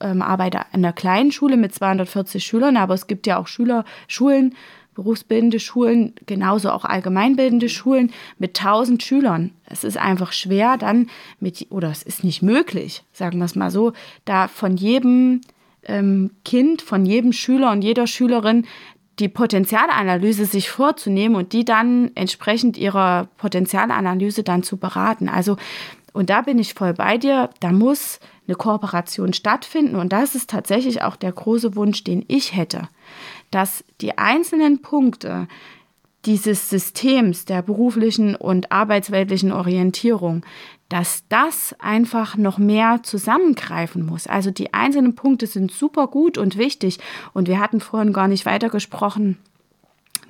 ähm, arbeite an einer kleinen Schule mit 240 Schülern, aber es gibt ja auch Schüler, Schulen, berufsbildende Schulen, genauso auch allgemeinbildende Schulen mit 1000 Schülern. Es ist einfach schwer dann mit, oder es ist nicht möglich, sagen wir es mal so, da von jedem ähm, Kind, von jedem Schüler und jeder Schülerin die Potenzialanalyse sich vorzunehmen und die dann entsprechend ihrer Potenzialanalyse dann zu beraten. Also, und da bin ich voll bei dir, da muss eine Kooperation stattfinden und das ist tatsächlich auch der große Wunsch, den ich hätte dass die einzelnen Punkte dieses Systems der beruflichen und arbeitsweltlichen Orientierung, dass das einfach noch mehr zusammengreifen muss. Also die einzelnen Punkte sind super gut und wichtig. Und wir hatten vorhin gar nicht weiter gesprochen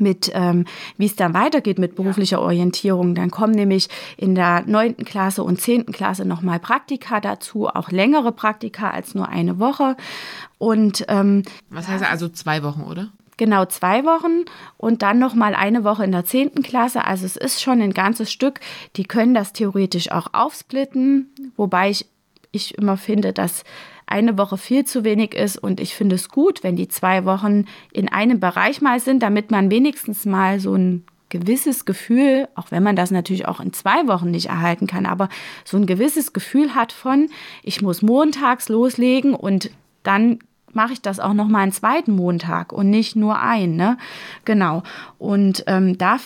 mit, ähm, wie es dann weitergeht mit beruflicher Orientierung. Dann kommen nämlich in der neunten Klasse und zehnten Klasse nochmal Praktika dazu, auch längere Praktika als nur eine Woche. Und ähm, was heißt also zwei Wochen, oder? Genau zwei Wochen und dann noch mal eine Woche in der zehnten Klasse. Also es ist schon ein ganzes Stück. Die können das theoretisch auch aufsplitten, wobei ich, ich immer finde, dass eine Woche viel zu wenig ist und ich finde es gut, wenn die zwei Wochen in einem Bereich mal sind, damit man wenigstens mal so ein gewisses Gefühl, auch wenn man das natürlich auch in zwei Wochen nicht erhalten kann, aber so ein gewisses Gefühl hat von, ich muss montags loslegen und dann mache ich das auch noch mal einen zweiten Montag und nicht nur einen, ne? Genau. Und ähm, da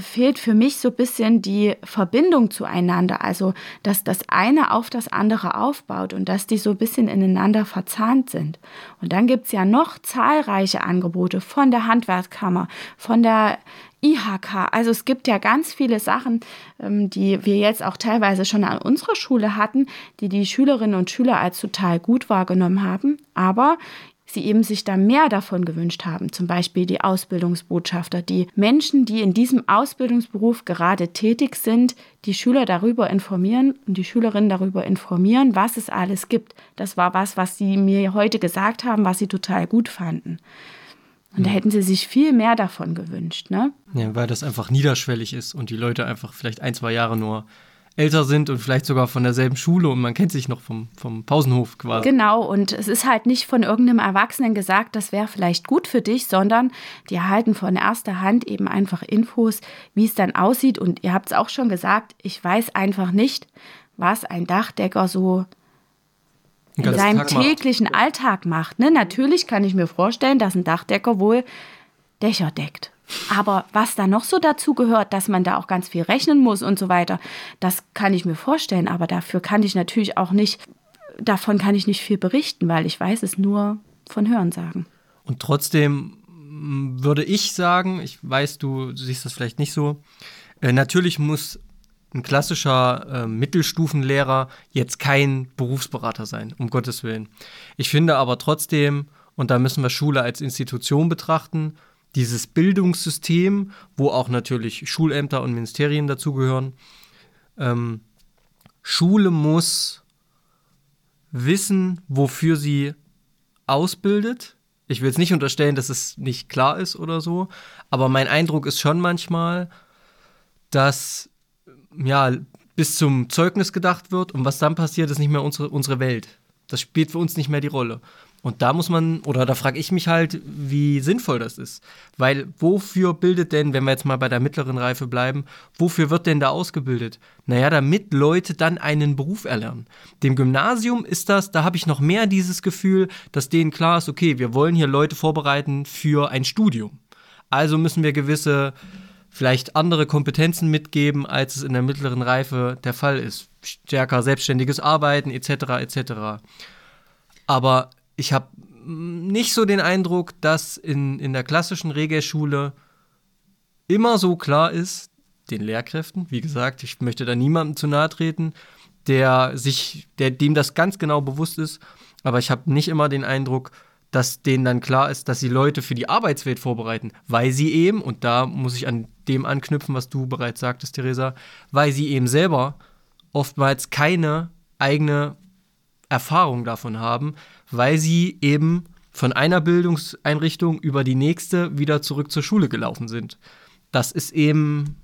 fehlt für mich so ein bisschen die Verbindung zueinander, also dass das eine auf das andere aufbaut und dass die so ein bisschen ineinander verzahnt sind. Und dann gibt's ja noch zahlreiche Angebote von der Handwerkskammer, von der IHK. Also es gibt ja ganz viele Sachen, ähm, die wir jetzt auch teilweise schon an unserer Schule hatten, die die Schülerinnen und Schüler als total gut wahrgenommen haben. Aber sie eben sich da mehr davon gewünscht haben. Zum Beispiel die Ausbildungsbotschafter, die Menschen, die in diesem Ausbildungsberuf gerade tätig sind, die Schüler darüber informieren und die Schülerinnen darüber informieren, was es alles gibt. Das war was, was sie mir heute gesagt haben, was sie total gut fanden. Und da hätten sie sich viel mehr davon gewünscht, ne? Ja, weil das einfach niederschwellig ist und die Leute einfach vielleicht ein, zwei Jahre nur älter sind und vielleicht sogar von derselben Schule und man kennt sich noch vom, vom Pausenhof quasi. Genau, und es ist halt nicht von irgendeinem Erwachsenen gesagt, das wäre vielleicht gut für dich, sondern die erhalten von erster Hand eben einfach Infos, wie es dann aussieht. Und ihr habt es auch schon gesagt, ich weiß einfach nicht, was ein Dachdecker so in seinem täglichen macht. Alltag macht. Ne? Natürlich kann ich mir vorstellen, dass ein Dachdecker wohl Dächer deckt. Aber was da noch so dazu gehört, dass man da auch ganz viel rechnen muss und so weiter, das kann ich mir vorstellen. Aber dafür kann ich natürlich auch nicht, davon kann ich nicht viel berichten, weil ich weiß es nur von Hörensagen. Und trotzdem mm, würde ich sagen, ich weiß, du siehst das vielleicht nicht so, äh, natürlich muss ein klassischer äh, Mittelstufenlehrer jetzt kein Berufsberater sein, um Gottes Willen. Ich finde aber trotzdem, und da müssen wir Schule als Institution betrachten, dieses Bildungssystem, wo auch natürlich Schulämter und Ministerien dazugehören, ähm, Schule muss wissen, wofür sie ausbildet. Ich will jetzt nicht unterstellen, dass es nicht klar ist oder so, aber mein Eindruck ist schon manchmal, dass ja bis zum Zeugnis gedacht wird und was dann passiert, ist nicht mehr unsere, unsere Welt. Das spielt für uns nicht mehr die Rolle. Und da muss man, oder da frage ich mich halt, wie sinnvoll das ist. Weil wofür bildet denn, wenn wir jetzt mal bei der mittleren Reife bleiben, wofür wird denn da ausgebildet? Naja, damit Leute dann einen Beruf erlernen. Dem Gymnasium ist das, da habe ich noch mehr dieses Gefühl, dass denen klar ist, okay, wir wollen hier Leute vorbereiten für ein Studium. Also müssen wir gewisse, vielleicht andere Kompetenzen mitgeben, als es in der mittleren Reife der Fall ist. Stärker selbstständiges Arbeiten etc. etc. Aber ich habe nicht so den Eindruck, dass in, in der klassischen Regelschule immer so klar ist, den Lehrkräften, wie gesagt, ich möchte da niemandem zu nahe treten, der sich, der, dem das ganz genau bewusst ist, aber ich habe nicht immer den Eindruck, dass denen dann klar ist, dass sie Leute für die Arbeitswelt vorbereiten, weil sie eben, und da muss ich an dem anknüpfen, was du bereits sagtest, Theresa, weil sie eben selber oftmals keine eigene Erfahrung davon haben, weil sie eben von einer Bildungseinrichtung über die nächste wieder zurück zur Schule gelaufen sind. Das ist eben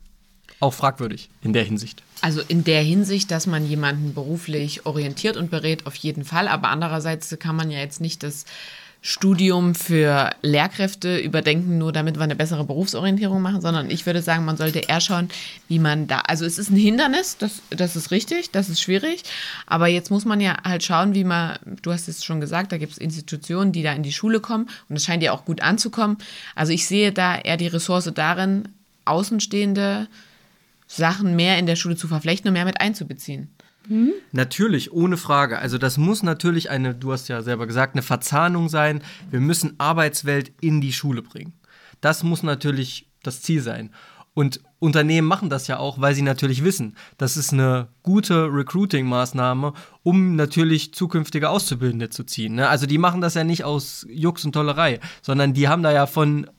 auch fragwürdig in der Hinsicht. Also in der Hinsicht, dass man jemanden beruflich orientiert und berät, auf jeden Fall. Aber andererseits kann man ja jetzt nicht das Studium für Lehrkräfte überdenken, nur damit wir eine bessere Berufsorientierung machen, sondern ich würde sagen, man sollte eher schauen, wie man da, also es ist ein Hindernis, das, das ist richtig, das ist schwierig, aber jetzt muss man ja halt schauen, wie man, du hast es schon gesagt, da gibt es Institutionen, die da in die Schule kommen und es scheint ja auch gut anzukommen. Also ich sehe da eher die Ressource darin, Außenstehende Sachen mehr in der Schule zu verflechten und mehr mit einzubeziehen. Hm? Natürlich, ohne Frage. Also das muss natürlich eine, du hast ja selber gesagt, eine Verzahnung sein. Wir müssen Arbeitswelt in die Schule bringen. Das muss natürlich das Ziel sein. Und Unternehmen machen das ja auch, weil sie natürlich wissen, das ist eine gute Recruiting-Maßnahme, um natürlich zukünftige Auszubildende zu ziehen. Ne? Also die machen das ja nicht aus Jux und Tollerei, sondern die haben da ja von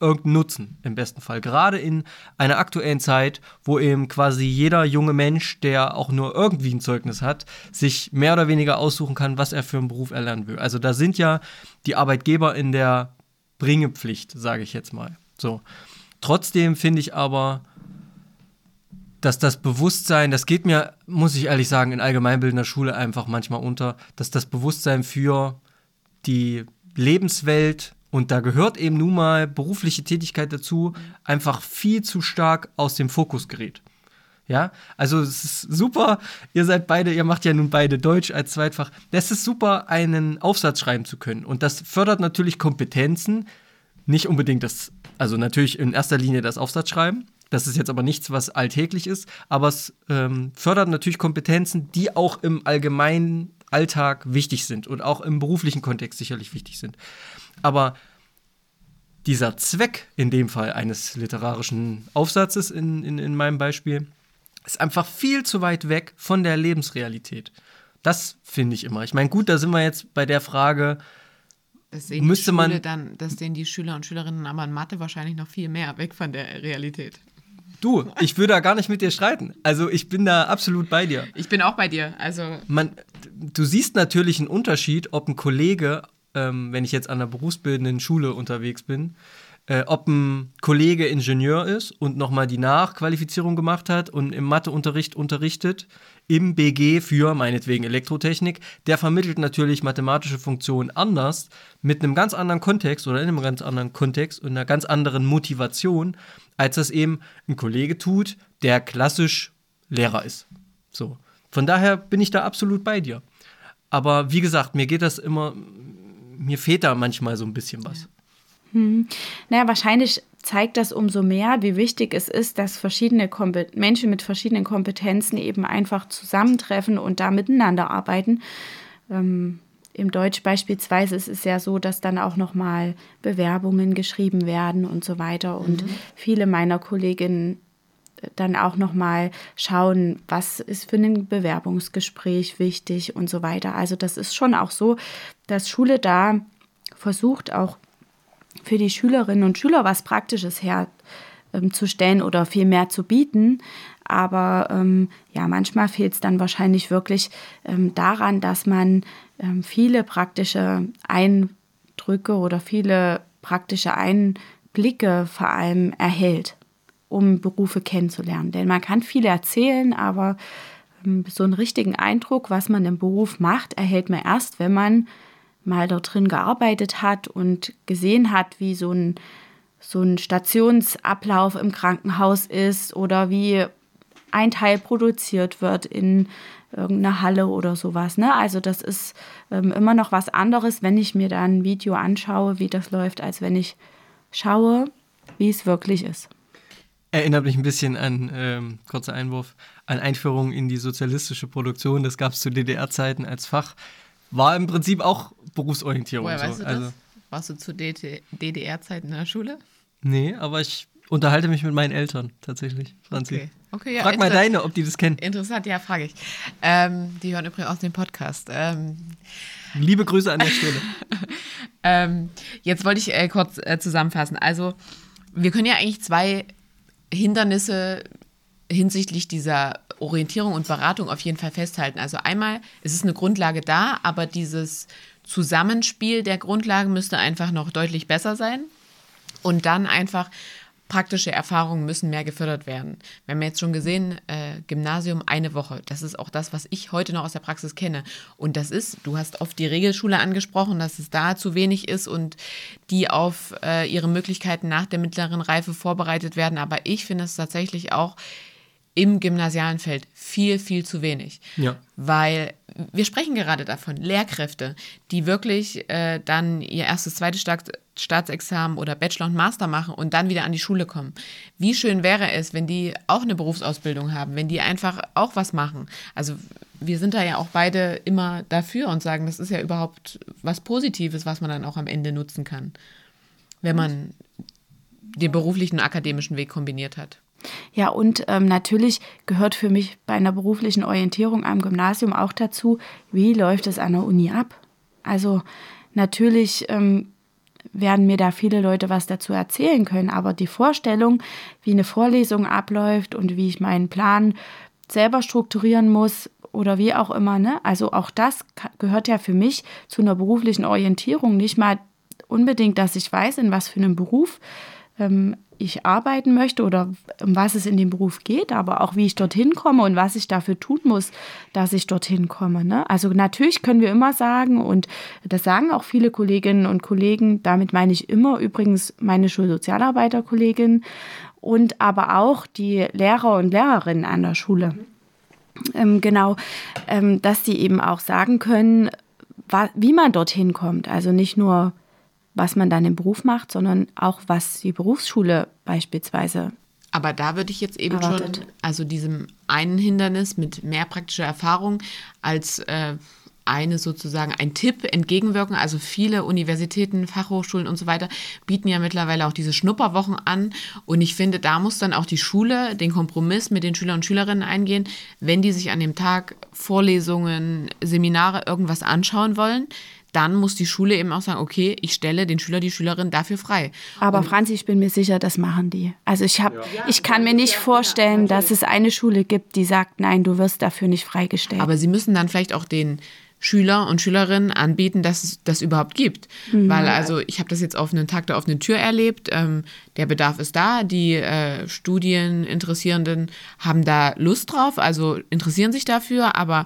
irgendeinen Nutzen im besten Fall. Gerade in einer aktuellen Zeit, wo eben quasi jeder junge Mensch, der auch nur irgendwie ein Zeugnis hat, sich mehr oder weniger aussuchen kann, was er für einen Beruf erlernen will. Also da sind ja die Arbeitgeber in der Bringepflicht, sage ich jetzt mal. So. Trotzdem finde ich aber, dass das Bewusstsein, das geht mir, muss ich ehrlich sagen, in allgemeinbildender Schule einfach manchmal unter, dass das Bewusstsein für die Lebenswelt und da gehört eben nun mal berufliche Tätigkeit dazu, einfach viel zu stark aus dem Fokus gerät. Ja, also es ist super, ihr seid beide, ihr macht ja nun beide Deutsch als Zweitfach. Das ist super, einen Aufsatz schreiben zu können. Und das fördert natürlich Kompetenzen, nicht unbedingt das, also natürlich in erster Linie das Aufsatzschreiben. Das ist jetzt aber nichts, was alltäglich ist, aber es ähm, fördert natürlich Kompetenzen, die auch im allgemeinen Alltag wichtig sind und auch im beruflichen Kontext sicherlich wichtig sind. Aber dieser Zweck in dem Fall eines literarischen Aufsatzes in, in, in meinem Beispiel ist einfach viel zu weit weg von der Lebensrealität. Das finde ich immer. Ich meine, gut, da sind wir jetzt bei der Frage, das sehen müsste die man dann, das sehen die Schüler und Schülerinnen aber in Mathe wahrscheinlich noch viel mehr weg von der Realität. Du, ich würde da gar nicht mit dir streiten. Also ich bin da absolut bei dir. Ich bin auch bei dir. Also man, du siehst natürlich einen Unterschied, ob ein Kollege ähm, wenn ich jetzt an einer berufsbildenden Schule unterwegs bin, äh, ob ein Kollege Ingenieur ist und nochmal die Nachqualifizierung gemacht hat und im Matheunterricht unterrichtet, im BG für meinetwegen Elektrotechnik, der vermittelt natürlich mathematische Funktionen anders, mit einem ganz anderen Kontext oder in einem ganz anderen Kontext und einer ganz anderen Motivation, als das eben ein Kollege tut, der klassisch Lehrer ist. So. Von daher bin ich da absolut bei dir. Aber wie gesagt, mir geht das immer, mir fehlt da manchmal so ein bisschen was. Hm. Naja, wahrscheinlich zeigt das umso mehr, wie wichtig es ist, dass verschiedene Kompet Menschen mit verschiedenen Kompetenzen eben einfach zusammentreffen und da miteinander arbeiten. Ähm, Im Deutsch beispielsweise ist es ja so, dass dann auch nochmal Bewerbungen geschrieben werden und so weiter. Und mhm. viele meiner Kolleginnen dann auch nochmal schauen, was ist für ein Bewerbungsgespräch wichtig und so weiter. Also das ist schon auch so, dass Schule da versucht auch für die Schülerinnen und Schüler was Praktisches herzustellen ähm, oder viel mehr zu bieten. Aber ähm, ja, manchmal fehlt es dann wahrscheinlich wirklich ähm, daran, dass man ähm, viele praktische Eindrücke oder viele praktische Einblicke vor allem erhält um Berufe kennenzulernen. Denn man kann viel erzählen, aber ähm, so einen richtigen Eindruck, was man im Beruf macht, erhält man erst, wenn man mal dort drin gearbeitet hat und gesehen hat, wie so ein, so ein Stationsablauf im Krankenhaus ist oder wie ein Teil produziert wird in irgendeiner Halle oder sowas. Ne? Also das ist ähm, immer noch was anderes, wenn ich mir da ein Video anschaue, wie das läuft, als wenn ich schaue, wie es wirklich ist. Erinnert mich ein bisschen an, ähm, kurzer Einwurf, an Einführung in die sozialistische Produktion. Das gab es zu DDR-Zeiten als Fach. War im Prinzip auch Berufsorientierung. Woher so. weißt du also, das? Warst du zu DDR-Zeiten in der Schule? Nee, aber ich unterhalte mich mit meinen Eltern tatsächlich, Franzi. Okay. Okay, ja, Frag mal deine, ob die das kennen. Interessant, ja, frage ich. Ähm, die hören übrigens aus dem Podcast. Ähm, Liebe Grüße an der Stelle. ähm, jetzt wollte ich äh, kurz äh, zusammenfassen. Also, wir können ja eigentlich zwei Hindernisse hinsichtlich dieser Orientierung und Beratung auf jeden Fall festhalten. Also einmal, es ist eine Grundlage da, aber dieses Zusammenspiel der Grundlagen müsste einfach noch deutlich besser sein. Und dann einfach praktische Erfahrungen müssen mehr gefördert werden. Wir haben jetzt schon gesehen, äh, Gymnasium eine Woche. Das ist auch das, was ich heute noch aus der Praxis kenne. Und das ist, du hast oft die Regelschule angesprochen, dass es da zu wenig ist und die auf äh, ihre Möglichkeiten nach der mittleren Reife vorbereitet werden. Aber ich finde es tatsächlich auch im gymnasialen Feld viel, viel zu wenig. Ja. Weil wir sprechen gerade davon, Lehrkräfte, die wirklich äh, dann ihr erstes, zweites Staat Staatsexamen oder Bachelor und Master machen und dann wieder an die Schule kommen. Wie schön wäre es, wenn die auch eine Berufsausbildung haben, wenn die einfach auch was machen. Also wir sind da ja auch beide immer dafür und sagen, das ist ja überhaupt was Positives, was man dann auch am Ende nutzen kann, wenn man den beruflichen und akademischen Weg kombiniert hat. Ja, und ähm, natürlich gehört für mich bei einer beruflichen Orientierung am Gymnasium auch dazu, wie läuft es an der Uni ab. Also natürlich ähm, werden mir da viele Leute was dazu erzählen können, aber die Vorstellung, wie eine Vorlesung abläuft und wie ich meinen Plan selber strukturieren muss oder wie auch immer, ne? Also auch das gehört ja für mich zu einer beruflichen Orientierung. Nicht mal unbedingt, dass ich weiß, in was für einem Beruf ähm, ich arbeiten möchte oder um was es in dem Beruf geht, aber auch wie ich dorthin komme und was ich dafür tun muss, dass ich dorthin komme. Ne? Also natürlich können wir immer sagen, und das sagen auch viele Kolleginnen und Kollegen, damit meine ich immer übrigens meine Schulsozialarbeiterkollegin und aber auch die Lehrer und Lehrerinnen an der Schule. Ähm, genau, ähm, dass die eben auch sagen können, wie man dorthin kommt. Also nicht nur was man dann im Beruf macht, sondern auch was die Berufsschule beispielsweise. Aber da würde ich jetzt eben erwartet. schon, also diesem einen Hindernis mit mehr praktischer Erfahrung als äh, eine sozusagen ein Tipp entgegenwirken. Also viele Universitäten, Fachhochschulen und so weiter bieten ja mittlerweile auch diese Schnupperwochen an. Und ich finde, da muss dann auch die Schule den Kompromiss mit den Schülern und Schülerinnen eingehen, wenn die sich an dem Tag Vorlesungen, Seminare, irgendwas anschauen wollen, dann muss die Schule eben auch sagen, okay, ich stelle den Schüler, die Schülerin dafür frei. Aber und Franzi, ich bin mir sicher, das machen die. Also ich habe, ja. ich kann mir nicht vorstellen, dass es eine Schule gibt, die sagt, nein, du wirst dafür nicht freigestellt. Aber sie müssen dann vielleicht auch den Schüler und Schülerinnen anbieten, dass es das überhaupt gibt. Mhm. Weil also ich habe das jetzt auf einen Tag der offenen Tür erlebt. Ähm, der Bedarf ist da. Die äh, Studieninteressierenden haben da Lust drauf, also interessieren sich dafür, aber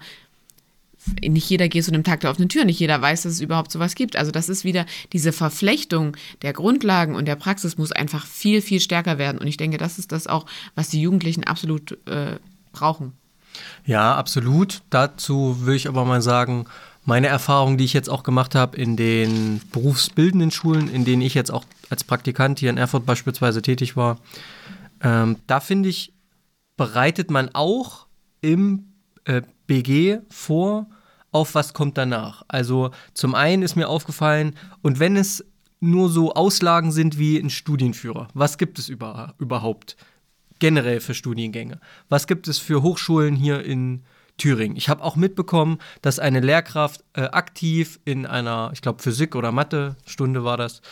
nicht jeder geht zu einem Tag der offenen Tür, nicht jeder weiß, dass es überhaupt sowas gibt. Also das ist wieder diese Verflechtung der Grundlagen und der Praxis muss einfach viel, viel stärker werden. Und ich denke, das ist das auch, was die Jugendlichen absolut äh, brauchen. Ja, absolut. Dazu will ich aber mal sagen, meine Erfahrung, die ich jetzt auch gemacht habe in den berufsbildenden Schulen, in denen ich jetzt auch als Praktikant hier in Erfurt beispielsweise tätig war, ähm, da finde ich, bereitet man auch im äh, BG vor, auf was kommt danach. Also zum einen ist mir aufgefallen, und wenn es nur so Auslagen sind wie ein Studienführer, was gibt es über, überhaupt? generell für Studiengänge? Was gibt es für Hochschulen hier in Thüringen? Ich habe auch mitbekommen, dass eine Lehrkraft äh, aktiv in einer, ich glaube, Physik- oder Mathe-Stunde war das,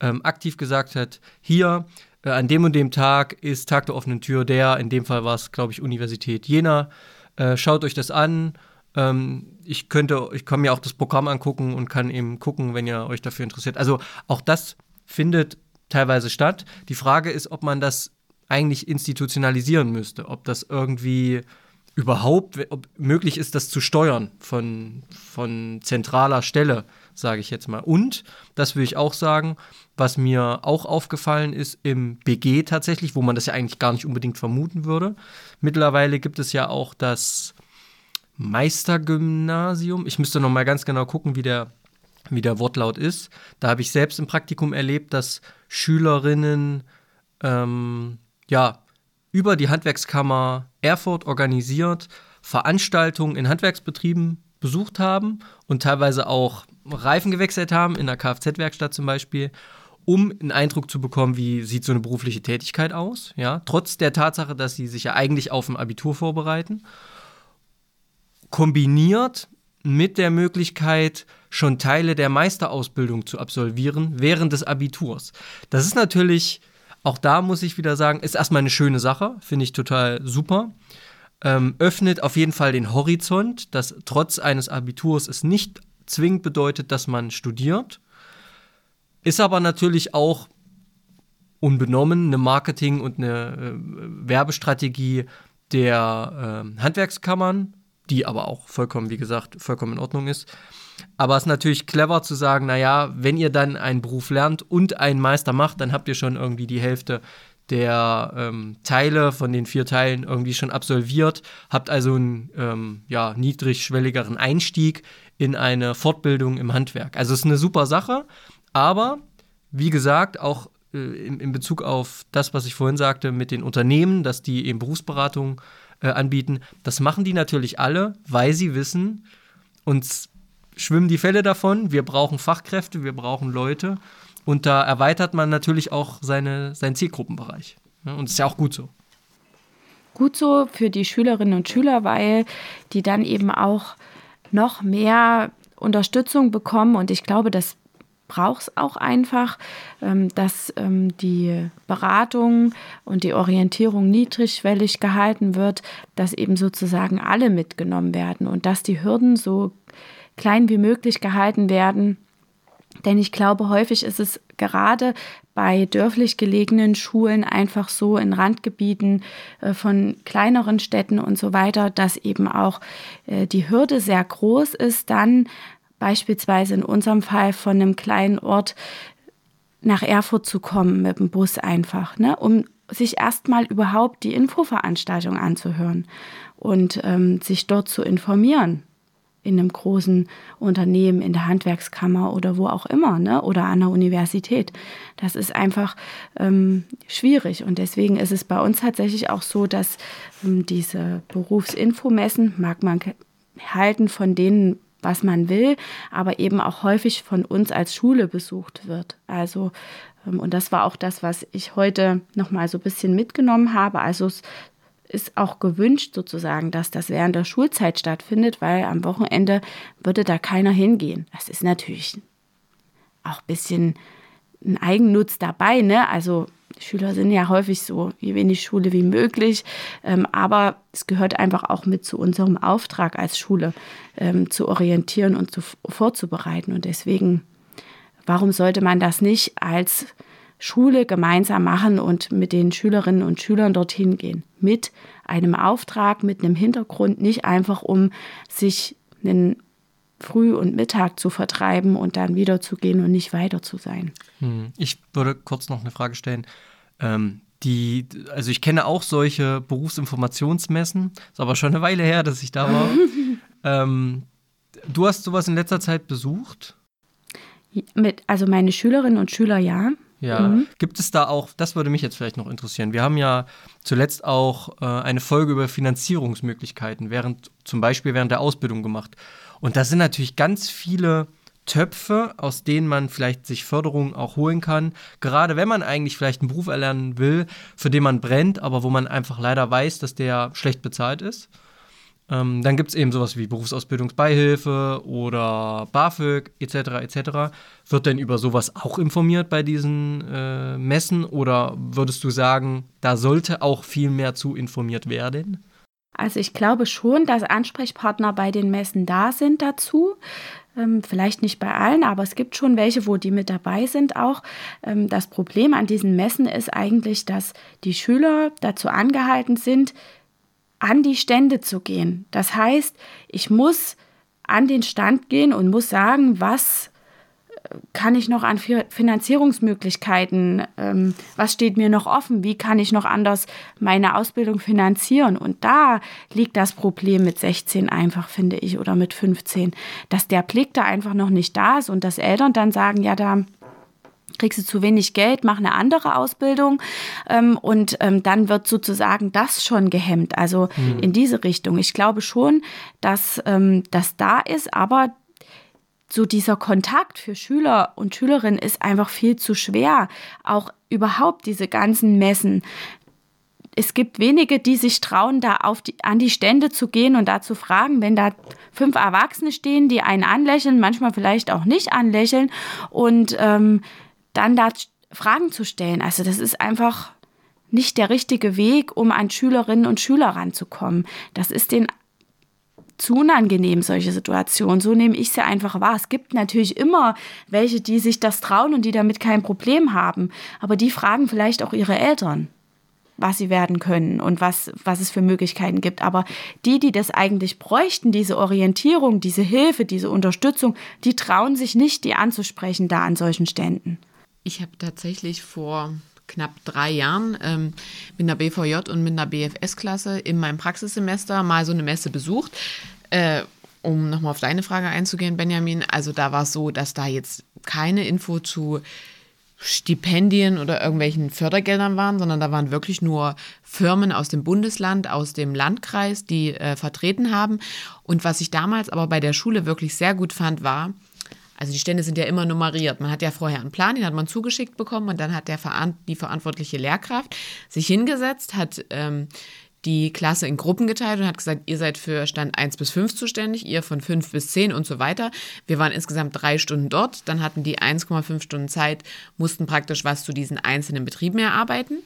ähm, aktiv gesagt hat, hier äh, an dem und dem Tag ist Tag der offenen Tür der, in dem Fall war es, glaube ich, Universität Jena. Äh, schaut euch das an. Ähm, ich könnte, ich kann mir auch das Programm angucken und kann eben gucken, wenn ihr euch dafür interessiert. Also auch das findet teilweise statt. Die Frage ist, ob man das eigentlich institutionalisieren müsste. Ob das irgendwie überhaupt ob möglich ist, das zu steuern von, von zentraler Stelle, sage ich jetzt mal. Und, das will ich auch sagen, was mir auch aufgefallen ist im BG tatsächlich, wo man das ja eigentlich gar nicht unbedingt vermuten würde. Mittlerweile gibt es ja auch das Meistergymnasium. Ich müsste noch mal ganz genau gucken, wie der, wie der Wortlaut ist. Da habe ich selbst im Praktikum erlebt, dass Schülerinnen ähm, ja, über die Handwerkskammer Erfurt organisiert Veranstaltungen in Handwerksbetrieben besucht haben und teilweise auch Reifen gewechselt haben, in der Kfz-Werkstatt zum Beispiel, um einen Eindruck zu bekommen, wie sieht so eine berufliche Tätigkeit aus, ja, trotz der Tatsache, dass sie sich ja eigentlich auf ein Abitur vorbereiten, kombiniert mit der Möglichkeit, schon Teile der Meisterausbildung zu absolvieren während des Abiturs. Das ist natürlich auch da muss ich wieder sagen, ist erstmal eine schöne Sache, finde ich total super. Ähm, öffnet auf jeden Fall den Horizont, dass trotz eines Abiturs es nicht zwingend bedeutet, dass man studiert. Ist aber natürlich auch unbenommen eine Marketing- und eine äh, Werbestrategie der äh, Handwerkskammern, die aber auch vollkommen, wie gesagt, vollkommen in Ordnung ist. Aber es ist natürlich clever zu sagen, naja, wenn ihr dann einen Beruf lernt und einen Meister macht, dann habt ihr schon irgendwie die Hälfte der ähm, Teile von den vier Teilen irgendwie schon absolviert, habt also einen ähm, ja, niedrigschwelligeren Einstieg in eine Fortbildung im Handwerk. Also es ist eine super Sache, aber wie gesagt, auch äh, in, in, Bezug auf das, was ich vorhin sagte, mit den Unternehmen, dass die eben Berufsberatung äh, anbieten, das machen die natürlich alle, weil sie wissen, uns schwimmen die Fälle davon. Wir brauchen Fachkräfte, wir brauchen Leute. Und da erweitert man natürlich auch seine, seinen Zielgruppenbereich. Und das ist ja auch gut so. Gut so für die Schülerinnen und Schüler, weil die dann eben auch noch mehr Unterstützung bekommen. Und ich glaube, das braucht es auch einfach, ähm, dass ähm, die Beratung und die Orientierung niedrigschwellig gehalten wird, dass eben sozusagen alle mitgenommen werden und dass die Hürden so klein wie möglich gehalten werden. Denn ich glaube, häufig ist es gerade bei dörflich gelegenen Schulen einfach so in Randgebieten äh, von kleineren Städten und so weiter, dass eben auch äh, die Hürde sehr groß ist, dann beispielsweise in unserem Fall von einem kleinen Ort nach Erfurt zu kommen mit dem Bus einfach, ne, um sich erstmal überhaupt die Infoveranstaltung anzuhören und ähm, sich dort zu informieren in einem großen Unternehmen, in der Handwerkskammer oder wo auch immer, ne? oder an der Universität. Das ist einfach ähm, schwierig. Und deswegen ist es bei uns tatsächlich auch so, dass ähm, diese Berufsinfomessen, mag man halten von denen, was man will, aber eben auch häufig von uns als Schule besucht wird. Also ähm, und das war auch das, was ich heute noch mal so ein bisschen mitgenommen habe. Also es ist auch gewünscht sozusagen, dass das während der Schulzeit stattfindet, weil am Wochenende würde da keiner hingehen. Das ist natürlich auch ein bisschen ein Eigennutz dabei, ne? Also Schüler sind ja häufig so, wie wenig Schule wie möglich. Ähm, aber es gehört einfach auch mit zu unserem Auftrag als Schule, ähm, zu orientieren und zu, vorzubereiten. Und deswegen, warum sollte man das nicht als Schule gemeinsam machen und mit den Schülerinnen und Schülern dorthin gehen? Mit einem Auftrag, mit einem Hintergrund, nicht einfach um sich einen Früh und Mittag zu vertreiben und dann wieder zu gehen und nicht weiter zu sein. Hm. Ich würde kurz noch eine Frage stellen. Ähm, die, also ich kenne auch solche Berufsinformationsmessen, ist aber schon eine Weile her, dass ich da war. ähm, du hast sowas in letzter Zeit besucht? Mit, also meine Schülerinnen und Schüler ja. Ja, mhm. gibt es da auch, das würde mich jetzt vielleicht noch interessieren. Wir haben ja zuletzt auch äh, eine Folge über Finanzierungsmöglichkeiten während, zum Beispiel während der Ausbildung gemacht. Und da sind natürlich ganz viele Töpfe, aus denen man vielleicht sich Förderung auch holen kann. Gerade wenn man eigentlich vielleicht einen Beruf erlernen will, für den man brennt, aber wo man einfach leider weiß, dass der schlecht bezahlt ist. Ähm, dann gibt es eben sowas wie Berufsausbildungsbeihilfe oder BAföG etc. etc. Wird denn über sowas auch informiert bei diesen äh, Messen oder würdest du sagen, da sollte auch viel mehr zu informiert werden? Also ich glaube schon, dass Ansprechpartner bei den Messen da sind dazu. Ähm, vielleicht nicht bei allen, aber es gibt schon welche, wo die mit dabei sind auch. Ähm, das Problem an diesen Messen ist eigentlich, dass die Schüler dazu angehalten sind, an die Stände zu gehen. Das heißt, ich muss an den Stand gehen und muss sagen, was kann ich noch an Finanzierungsmöglichkeiten, ähm, was steht mir noch offen, wie kann ich noch anders meine Ausbildung finanzieren. Und da liegt das Problem mit 16 einfach, finde ich, oder mit 15, dass der Blick da einfach noch nicht da ist und dass Eltern dann sagen, ja, da kriegst du zu wenig Geld, mach eine andere Ausbildung ähm, und ähm, dann wird sozusagen das schon gehemmt, also mhm. in diese Richtung. Ich glaube schon, dass ähm, das da ist, aber so dieser Kontakt für Schüler und Schülerinnen ist einfach viel zu schwer. Auch überhaupt diese ganzen Messen. Es gibt wenige, die sich trauen, da auf die, an die Stände zu gehen und da zu fragen, wenn da fünf Erwachsene stehen, die einen anlächeln, manchmal vielleicht auch nicht anlächeln und ähm, dann da Fragen zu stellen. Also das ist einfach nicht der richtige Weg, um an Schülerinnen und Schüler ranzukommen. Das ist den zu unangenehm, solche Situationen. So nehme ich sie einfach wahr. Es gibt natürlich immer welche, die sich das trauen und die damit kein Problem haben. Aber die fragen vielleicht auch ihre Eltern, was sie werden können und was, was es für Möglichkeiten gibt. Aber die, die das eigentlich bräuchten, diese Orientierung, diese Hilfe, diese Unterstützung, die trauen sich nicht, die anzusprechen da an solchen Ständen. Ich habe tatsächlich vor knapp drei Jahren ähm, mit einer BVJ und mit einer BFS-Klasse in meinem Praxissemester mal so eine Messe besucht. Äh, um nochmal auf deine Frage einzugehen, Benjamin, also da war es so, dass da jetzt keine Info zu Stipendien oder irgendwelchen Fördergeldern waren, sondern da waren wirklich nur Firmen aus dem Bundesland, aus dem Landkreis, die äh, vertreten haben. Und was ich damals aber bei der Schule wirklich sehr gut fand, war, also die Stände sind ja immer nummeriert. Man hat ja vorher einen Plan, den hat man zugeschickt bekommen und dann hat der die verantwortliche Lehrkraft sich hingesetzt, hat ähm, die Klasse in Gruppen geteilt und hat gesagt, ihr seid für Stand 1 bis 5 zuständig, ihr von 5 bis 10 und so weiter. Wir waren insgesamt drei Stunden dort, dann hatten die 1,5 Stunden Zeit, mussten praktisch was zu diesen einzelnen Betrieben erarbeiten.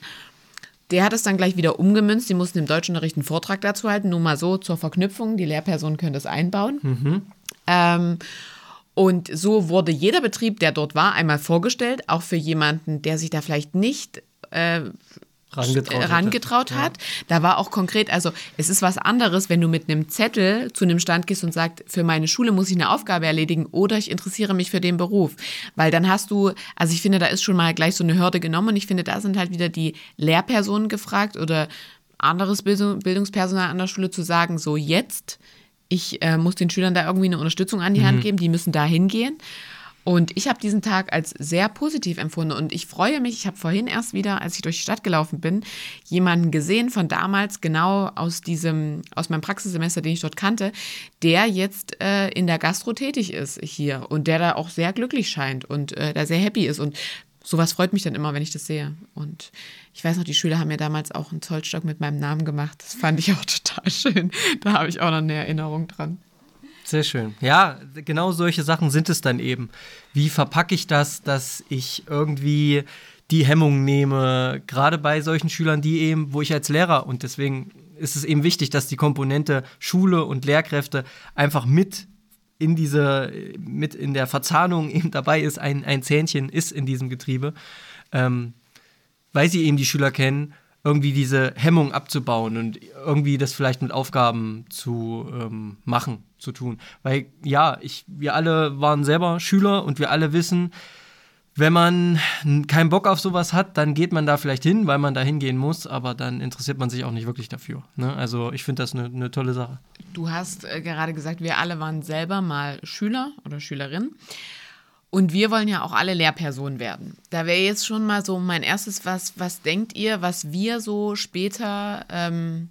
Der hat es dann gleich wieder umgemünzt. Die mussten im Deutschunterricht einen Vortrag dazu halten. Nur mal so zur Verknüpfung. Die Lehrpersonen können das einbauen. Mhm. Ähm, und so wurde jeder Betrieb, der dort war, einmal vorgestellt, auch für jemanden, der sich da vielleicht nicht äh, rangetraut, rangetraut hat. Ja. Da war auch konkret, also es ist was anderes, wenn du mit einem Zettel zu einem Stand gehst und sagst, für meine Schule muss ich eine Aufgabe erledigen oder ich interessiere mich für den Beruf. Weil dann hast du, also ich finde, da ist schon mal gleich so eine Hürde genommen und ich finde, da sind halt wieder die Lehrpersonen gefragt oder anderes Bildungspersonal an der Schule zu sagen, so jetzt ich äh, muss den Schülern da irgendwie eine Unterstützung an die mhm. Hand geben, die müssen da hingehen. Und ich habe diesen Tag als sehr positiv empfunden und ich freue mich, ich habe vorhin erst wieder, als ich durch die Stadt gelaufen bin, jemanden gesehen von damals, genau aus diesem, aus meinem Praxissemester, den ich dort kannte, der jetzt äh, in der Gastro tätig ist hier und der da auch sehr glücklich scheint und äh, da sehr happy ist. Und sowas freut mich dann immer, wenn ich das sehe. Und ich weiß noch, die Schüler haben mir damals auch einen Zollstock mit meinem Namen gemacht. Das fand ich auch total schön. Da habe ich auch noch eine Erinnerung dran. Sehr schön. Ja, genau solche Sachen sind es dann eben. Wie verpacke ich das, dass ich irgendwie die Hemmung nehme, gerade bei solchen Schülern, die eben, wo ich als Lehrer und deswegen ist es eben wichtig, dass die Komponente Schule und Lehrkräfte einfach mit in diese, mit in der Verzahnung eben dabei ist, ein, ein Zähnchen ist in diesem Getriebe, ähm, weil sie eben die Schüler kennen, irgendwie diese Hemmung abzubauen und irgendwie das vielleicht mit Aufgaben zu ähm, machen, zu tun. Weil ja, ich, wir alle waren selber Schüler und wir alle wissen, wenn man keinen Bock auf sowas hat, dann geht man da vielleicht hin, weil man da hingehen muss, aber dann interessiert man sich auch nicht wirklich dafür. Ne? Also ich finde das eine ne tolle Sache. Du hast äh, gerade gesagt, wir alle waren selber mal Schüler oder Schülerin. Und wir wollen ja auch alle Lehrpersonen werden. Da wäre jetzt schon mal so mein erstes, was, was denkt ihr, was wir so später ähm,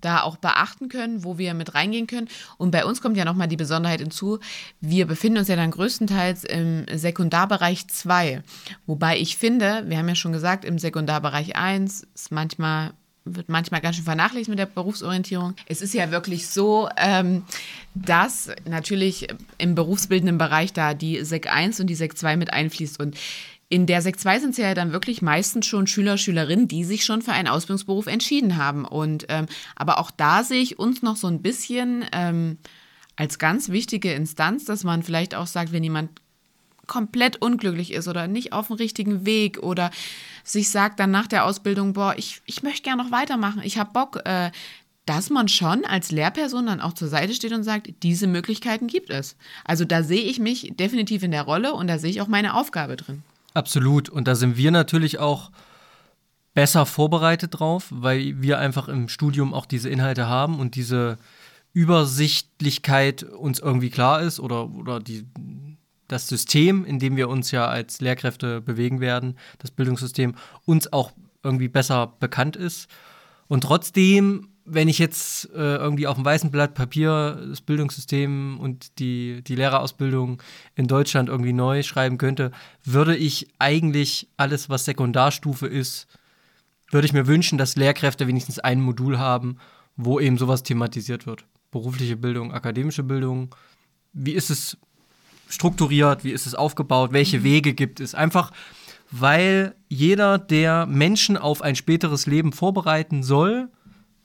da auch beachten können, wo wir mit reingehen können. Und bei uns kommt ja nochmal die Besonderheit hinzu, wir befinden uns ja dann größtenteils im Sekundarbereich 2. Wobei ich finde, wir haben ja schon gesagt, im Sekundarbereich 1 ist manchmal wird manchmal ganz schön vernachlässigt mit der Berufsorientierung. Es ist ja wirklich so, ähm, dass natürlich im berufsbildenden Bereich da die Sek 1 und die Sek 2 mit einfließt. Und in der Sek 2 sind es ja dann wirklich meistens schon Schüler, Schülerinnen, die sich schon für einen Ausbildungsberuf entschieden haben. Und ähm, aber auch da sehe ich uns noch so ein bisschen ähm, als ganz wichtige Instanz, dass man vielleicht auch sagt, wenn jemand komplett unglücklich ist oder nicht auf dem richtigen Weg oder sich sagt dann nach der Ausbildung, boah, ich, ich möchte gerne noch weitermachen, ich habe Bock, äh, dass man schon als Lehrperson dann auch zur Seite steht und sagt, diese Möglichkeiten gibt es. Also da sehe ich mich definitiv in der Rolle und da sehe ich auch meine Aufgabe drin. Absolut. Und da sind wir natürlich auch besser vorbereitet drauf, weil wir einfach im Studium auch diese Inhalte haben und diese Übersichtlichkeit uns irgendwie klar ist oder, oder die, das System, in dem wir uns ja als Lehrkräfte bewegen werden, das Bildungssystem, uns auch irgendwie besser bekannt ist. Und trotzdem wenn ich jetzt äh, irgendwie auf dem weißen Blatt Papier das Bildungssystem und die, die Lehrerausbildung in Deutschland irgendwie neu schreiben könnte, würde ich eigentlich alles, was Sekundarstufe ist, würde ich mir wünschen, dass Lehrkräfte wenigstens ein Modul haben, wo eben sowas thematisiert wird. Berufliche Bildung, akademische Bildung. Wie ist es strukturiert? Wie ist es aufgebaut? Welche mhm. Wege gibt es? Einfach, weil jeder, der Menschen auf ein späteres Leben vorbereiten soll,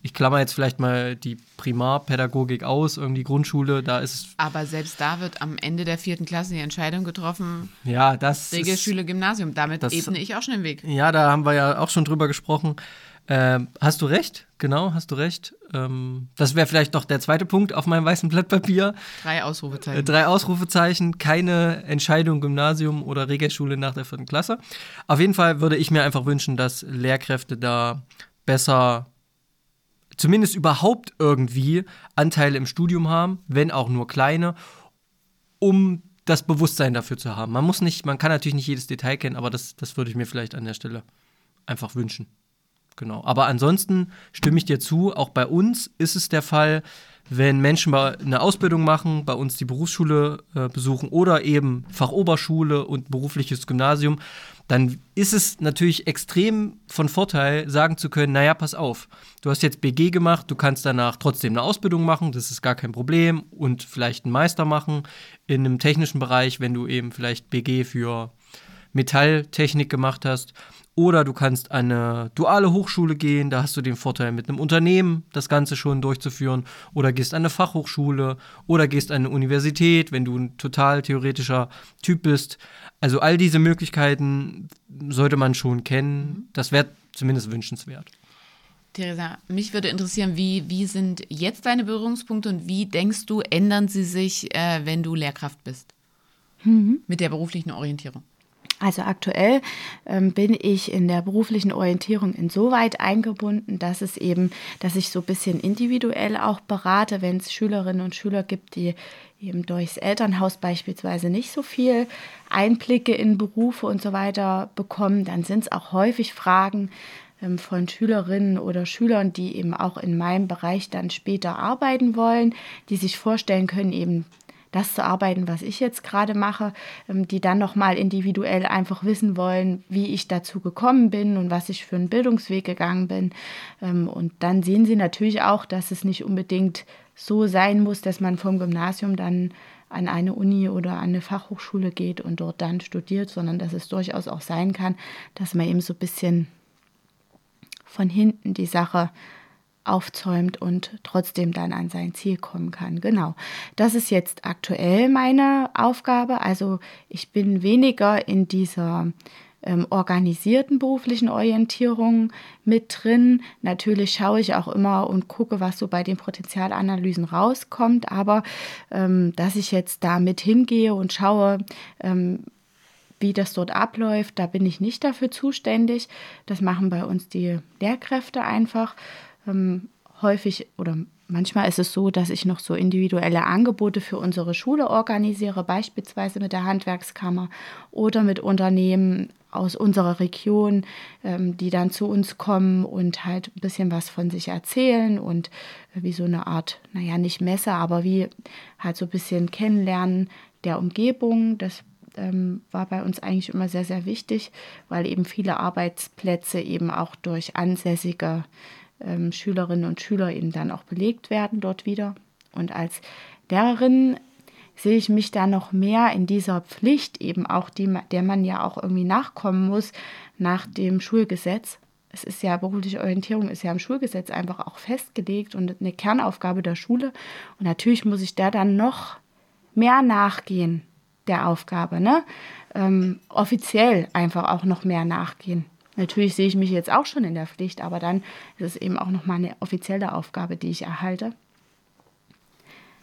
ich klammer jetzt vielleicht mal die Primarpädagogik aus, irgendwie Grundschule, da ist es. Aber selbst da wird am Ende der vierten Klasse die Entscheidung getroffen. Ja, das. Regelschule, Gymnasium. Damit das, ebne ich auch schon den Weg. Ja, da haben wir ja auch schon drüber gesprochen. Ähm, hast du recht, genau, hast du recht. Ähm, das wäre vielleicht noch der zweite Punkt auf meinem weißen Blatt Papier. Drei Ausrufezeichen. Äh, drei Ausrufezeichen, keine Entscheidung Gymnasium oder Regelschule nach der vierten Klasse. Auf jeden Fall würde ich mir einfach wünschen, dass Lehrkräfte da besser zumindest überhaupt irgendwie Anteile im Studium haben, wenn auch nur kleine, um das Bewusstsein dafür zu haben. Man muss nicht, man kann natürlich nicht jedes Detail kennen, aber das, das würde ich mir vielleicht an der Stelle einfach wünschen. Genau. Aber ansonsten stimme ich dir zu, auch bei uns ist es der Fall, wenn Menschen eine Ausbildung machen, bei uns die Berufsschule äh, besuchen oder eben Fachoberschule und berufliches Gymnasium, dann ist es natürlich extrem von Vorteil, sagen zu können, naja, pass auf, du hast jetzt BG gemacht, du kannst danach trotzdem eine Ausbildung machen, das ist gar kein Problem und vielleicht einen Meister machen in einem technischen Bereich, wenn du eben vielleicht BG für Metalltechnik gemacht hast oder du kannst an eine duale Hochschule gehen, da hast du den Vorteil, mit einem Unternehmen das Ganze schon durchzuführen. Oder gehst an eine Fachhochschule oder gehst an eine Universität, wenn du ein total theoretischer Typ bist. Also all diese Möglichkeiten sollte man schon kennen. Das wäre zumindest wünschenswert. Theresa, mich würde interessieren, wie, wie sind jetzt deine Berührungspunkte und wie denkst du, ändern sie sich, äh, wenn du Lehrkraft bist? Mhm. Mit der beruflichen Orientierung. Also aktuell ähm, bin ich in der beruflichen Orientierung insoweit eingebunden, dass es eben, dass ich so ein bisschen individuell auch berate, wenn es Schülerinnen und Schüler gibt, die eben durchs Elternhaus beispielsweise nicht so viel Einblicke in Berufe und so weiter bekommen, dann sind es auch häufig Fragen ähm, von Schülerinnen oder Schülern, die eben auch in meinem Bereich dann später arbeiten wollen, die sich vorstellen können, eben das zu arbeiten, was ich jetzt gerade mache, ähm, die dann nochmal individuell einfach wissen wollen, wie ich dazu gekommen bin und was ich für einen Bildungsweg gegangen bin. Ähm, und dann sehen sie natürlich auch, dass es nicht unbedingt so sein muss, dass man vom Gymnasium dann an eine Uni oder an eine Fachhochschule geht und dort dann studiert, sondern dass es durchaus auch sein kann, dass man eben so ein bisschen von hinten die Sache aufzäumt und trotzdem dann an sein Ziel kommen kann. Genau. Das ist jetzt aktuell meine Aufgabe. Also ich bin weniger in dieser ähm, organisierten beruflichen Orientierung mit drin. Natürlich schaue ich auch immer und gucke, was so bei den Potenzialanalysen rauskommt, aber ähm, dass ich jetzt da mit hingehe und schaue, ähm, wie das dort abläuft, da bin ich nicht dafür zuständig. Das machen bei uns die Lehrkräfte einfach. Ähm, häufig oder manchmal ist es so, dass ich noch so individuelle Angebote für unsere Schule organisiere, beispielsweise mit der Handwerkskammer oder mit Unternehmen aus unserer Region, ähm, die dann zu uns kommen und halt ein bisschen was von sich erzählen und äh, wie so eine Art, naja, nicht Messe, aber wie halt so ein bisschen kennenlernen der Umgebung. Das ähm, war bei uns eigentlich immer sehr, sehr wichtig, weil eben viele Arbeitsplätze eben auch durch ansässige ähm, Schülerinnen und Schüler eben dann auch belegt werden dort wieder. Und als Lehrerin sehe ich mich da noch mehr in dieser Pflicht eben auch, die, der man ja auch irgendwie nachkommen muss nach dem Schulgesetz. Es ist ja, berufliche Orientierung ist ja im Schulgesetz einfach auch festgelegt und eine Kernaufgabe der Schule. Und natürlich muss ich da dann noch mehr nachgehen der Aufgabe, ne? Ähm, offiziell einfach auch noch mehr nachgehen. Natürlich sehe ich mich jetzt auch schon in der Pflicht, aber dann ist es eben auch nochmal eine offizielle Aufgabe, die ich erhalte.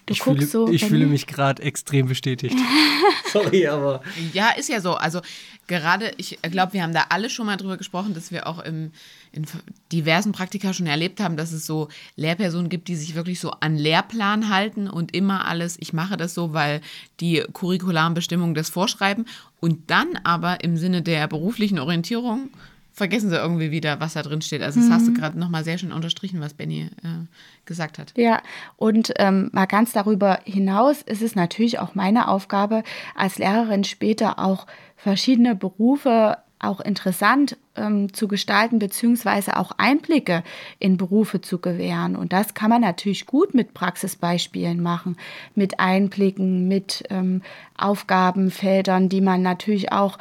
Du ich fühle, so, ich fühle mich gerade extrem bestätigt. Sorry, aber. Ja, ist ja so. Also gerade, ich glaube, wir haben da alle schon mal drüber gesprochen, dass wir auch im, in diversen Praktika schon erlebt haben, dass es so Lehrpersonen gibt, die sich wirklich so an Lehrplan halten und immer alles, ich mache das so, weil die curricularen Bestimmungen das vorschreiben. Und dann aber im Sinne der beruflichen Orientierung vergessen sie irgendwie wieder, was da drin steht. Also das mhm. hast du mhm. gerade nochmal sehr schön unterstrichen, was Benny äh, gesagt hat. Ja, und ähm, mal ganz darüber hinaus ist es natürlich auch meine Aufgabe als Lehrerin später auch verschiedene Berufe auch interessant ähm, zu gestalten, beziehungsweise auch Einblicke in Berufe zu gewähren. Und das kann man natürlich gut mit Praxisbeispielen machen, mit Einblicken, mit ähm, Aufgabenfeldern, die man natürlich auch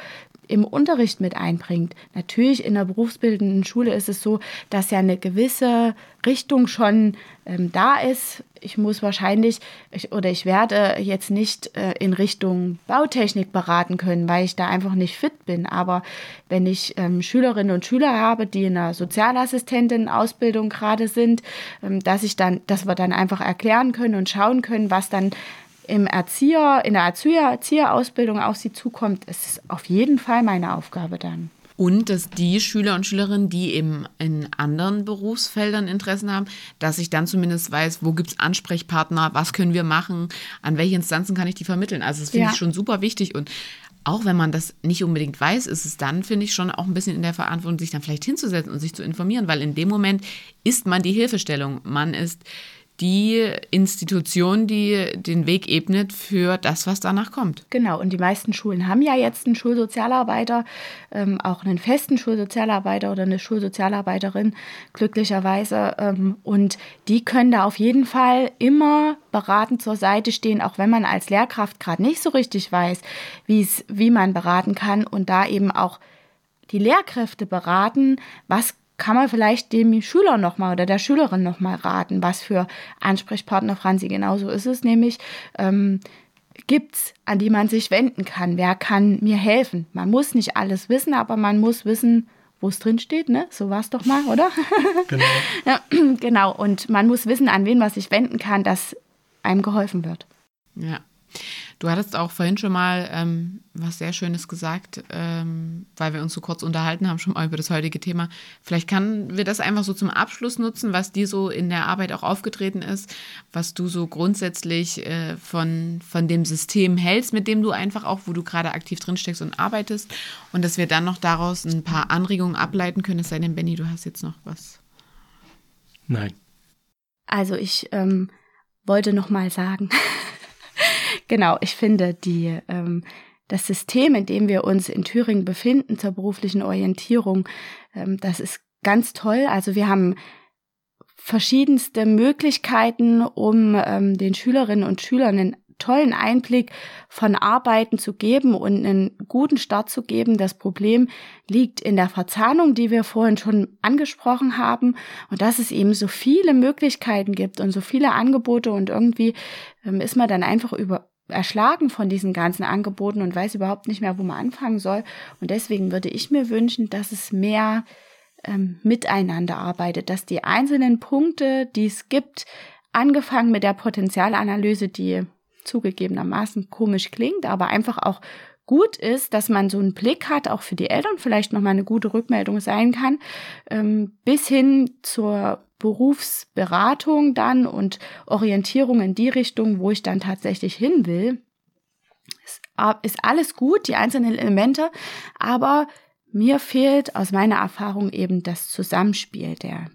im Unterricht mit einbringt. Natürlich in der berufsbildenden Schule ist es so, dass ja eine gewisse Richtung schon ähm, da ist. Ich muss wahrscheinlich ich, oder ich werde jetzt nicht äh, in Richtung Bautechnik beraten können, weil ich da einfach nicht fit bin. Aber wenn ich ähm, Schülerinnen und Schüler habe, die in einer Sozialassistentin-Ausbildung gerade sind, ähm, dass ich dann, dass wir dann einfach erklären können und schauen können, was dann im Erzieher, in der Erzieher, Erzieherausbildung auf sie zukommt, ist es auf jeden Fall meine Aufgabe dann. Und dass die Schüler und Schülerinnen, die eben in anderen Berufsfeldern Interessen haben, dass ich dann zumindest weiß, wo gibt es Ansprechpartner, was können wir machen, an welche Instanzen kann ich die vermitteln. Also das finde ja. ich schon super wichtig. Und auch wenn man das nicht unbedingt weiß, ist es dann, finde ich, schon auch ein bisschen in der Verantwortung, sich dann vielleicht hinzusetzen und sich zu informieren, weil in dem Moment ist man die Hilfestellung. Man ist die Institution, die den Weg ebnet für das, was danach kommt. Genau, und die meisten Schulen haben ja jetzt einen Schulsozialarbeiter, ähm, auch einen festen Schulsozialarbeiter oder eine Schulsozialarbeiterin, glücklicherweise. Ähm, und die können da auf jeden Fall immer beratend zur Seite stehen, auch wenn man als Lehrkraft gerade nicht so richtig weiß, wie man beraten kann und da eben auch die Lehrkräfte beraten, was kann man vielleicht dem Schüler nochmal oder der Schülerin nochmal raten, was für Ansprechpartner Franzi genauso ist es, nämlich ähm, gibt es, an die man sich wenden kann. Wer kann mir helfen? Man muss nicht alles wissen, aber man muss wissen, wo es drin steht, ne? So war es doch mal, oder? Genau. ja, genau. Und man muss wissen, an wen man sich wenden kann, dass einem geholfen wird. Ja. Du hattest auch vorhin schon mal ähm, was sehr Schönes gesagt, ähm, weil wir uns so kurz unterhalten haben, schon mal über das heutige Thema. Vielleicht können wir das einfach so zum Abschluss nutzen, was dir so in der Arbeit auch aufgetreten ist, was du so grundsätzlich äh, von, von dem System hältst, mit dem du einfach auch, wo du gerade aktiv drin steckst und arbeitest. Und dass wir dann noch daraus ein paar Anregungen ableiten können. Es sei denn, Benny, du hast jetzt noch was. Nein. Also ich ähm, wollte noch mal sagen, Genau, ich finde die, ähm, das System, in dem wir uns in Thüringen befinden zur beruflichen Orientierung, ähm, das ist ganz toll. Also wir haben verschiedenste Möglichkeiten, um ähm, den Schülerinnen und Schülern einen tollen Einblick von Arbeiten zu geben und einen guten Start zu geben. Das Problem liegt in der Verzahnung, die wir vorhin schon angesprochen haben und dass es eben so viele Möglichkeiten gibt und so viele Angebote und irgendwie ähm, ist man dann einfach über erschlagen von diesen ganzen Angeboten und weiß überhaupt nicht mehr, wo man anfangen soll. Und deswegen würde ich mir wünschen, dass es mehr ähm, miteinander arbeitet, dass die einzelnen Punkte, die es gibt, angefangen mit der Potenzialanalyse, die zugegebenermaßen komisch klingt, aber einfach auch gut ist, dass man so einen Blick hat, auch für die Eltern vielleicht nochmal eine gute Rückmeldung sein kann, ähm, bis hin zur Berufsberatung dann und Orientierung in die Richtung, wo ich dann tatsächlich hin will. Ist alles gut, die einzelnen Elemente, aber mir fehlt aus meiner Erfahrung eben das Zusammenspiel der,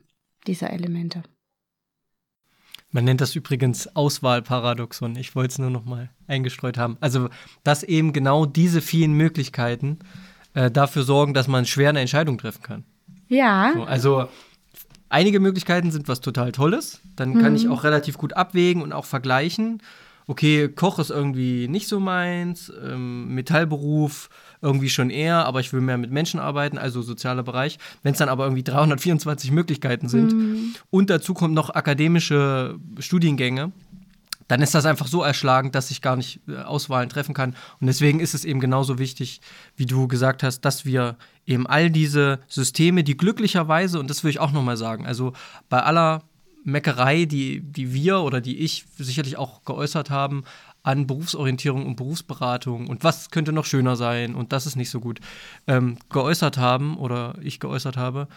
dieser Elemente. Man nennt das übrigens Auswahlparadoxon. Ich wollte es nur noch mal eingestreut haben. Also, dass eben genau diese vielen Möglichkeiten äh, dafür sorgen, dass man schwer eine Entscheidung treffen kann. Ja. So, also, einige Möglichkeiten sind was total Tolles. Dann kann mhm. ich auch relativ gut abwägen und auch vergleichen. Okay, Koch ist irgendwie nicht so meins, ähm, Metallberuf irgendwie schon eher, aber ich will mehr mit Menschen arbeiten, also sozialer Bereich. Wenn es dann aber irgendwie 324 Möglichkeiten sind mhm. und dazu kommt noch akademische Studiengänge, dann ist das einfach so erschlagend, dass ich gar nicht äh, Auswahlen treffen kann. Und deswegen ist es eben genauso wichtig, wie du gesagt hast, dass wir eben all diese Systeme, die glücklicherweise, und das will ich auch nochmal sagen, also bei aller Meckerei, die, die wir oder die ich sicherlich auch geäußert haben, an Berufsorientierung und Berufsberatung und was könnte noch schöner sein und das ist nicht so gut, ähm, geäußert haben oder ich geäußert habe,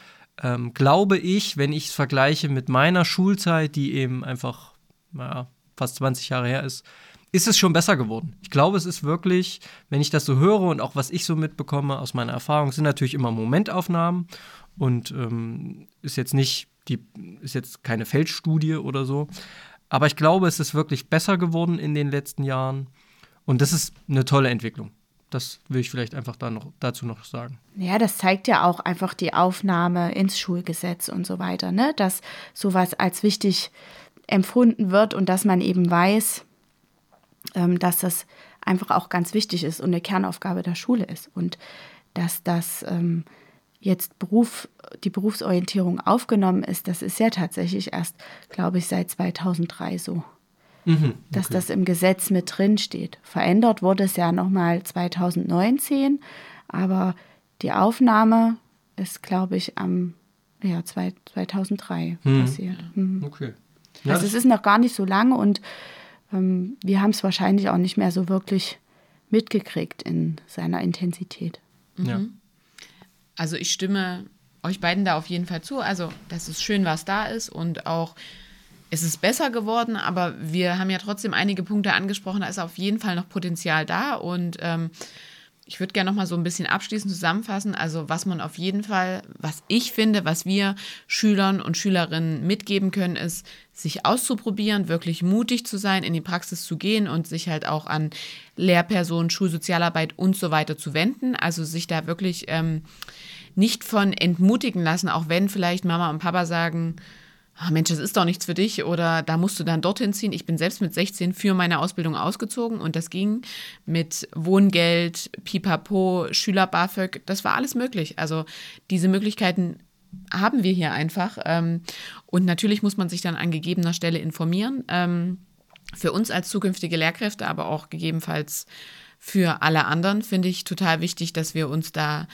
ähm, glaube ich, wenn ich es vergleiche mit meiner Schulzeit, die eben einfach naja, fast 20 Jahre her ist, ist es schon besser geworden. Ich glaube, es ist wirklich, wenn ich das so höre und auch was ich so mitbekomme aus meiner Erfahrung, sind natürlich immer Momentaufnahmen und ähm, ist jetzt nicht die ist jetzt keine Feldstudie oder so, aber ich glaube, es ist wirklich besser geworden in den letzten Jahren. Und das ist eine tolle Entwicklung. Das will ich vielleicht einfach da noch, dazu noch sagen. Ja, das zeigt ja auch einfach die Aufnahme ins Schulgesetz und so weiter, ne? dass sowas als wichtig empfunden wird und dass man eben weiß, ähm, dass das einfach auch ganz wichtig ist und eine Kernaufgabe der Schule ist und dass das ähm, jetzt Beruf, die Berufsorientierung aufgenommen ist, das ist ja tatsächlich erst, glaube ich, seit 2003 so. Mhm, okay. Dass das im Gesetz mit drin steht. Verändert wurde es ja nochmal 2019, aber die Aufnahme ist, glaube ich, am ja, 2003 mhm. passiert. Mhm. Okay. Ja, also es ist noch gar nicht so lange und ähm, wir haben es wahrscheinlich auch nicht mehr so wirklich mitgekriegt in seiner Intensität. Ja. Mhm. Also ich stimme euch beiden da auf jeden Fall zu. Also das ist schön, was da ist und auch es ist besser geworden, aber wir haben ja trotzdem einige Punkte angesprochen. Da ist auf jeden Fall noch Potenzial da und ähm, ich würde gerne noch mal so ein bisschen abschließend zusammenfassen. Also was man auf jeden Fall, was ich finde, was wir Schülern und Schülerinnen mitgeben können, ist, sich auszuprobieren, wirklich mutig zu sein, in die Praxis zu gehen und sich halt auch an Lehrpersonen, Schulsozialarbeit und so weiter zu wenden. Also sich da wirklich ähm, nicht von entmutigen lassen, auch wenn vielleicht Mama und Papa sagen, oh Mensch, das ist doch nichts für dich oder da musst du dann dorthin ziehen. Ich bin selbst mit 16 für meine Ausbildung ausgezogen und das ging mit Wohngeld, Pipapo, Schüler BAföG, das war alles möglich. Also diese Möglichkeiten haben wir hier einfach. Ähm, und natürlich muss man sich dann an gegebener Stelle informieren. Ähm, für uns als zukünftige Lehrkräfte, aber auch gegebenenfalls für alle anderen finde ich total wichtig, dass wir uns da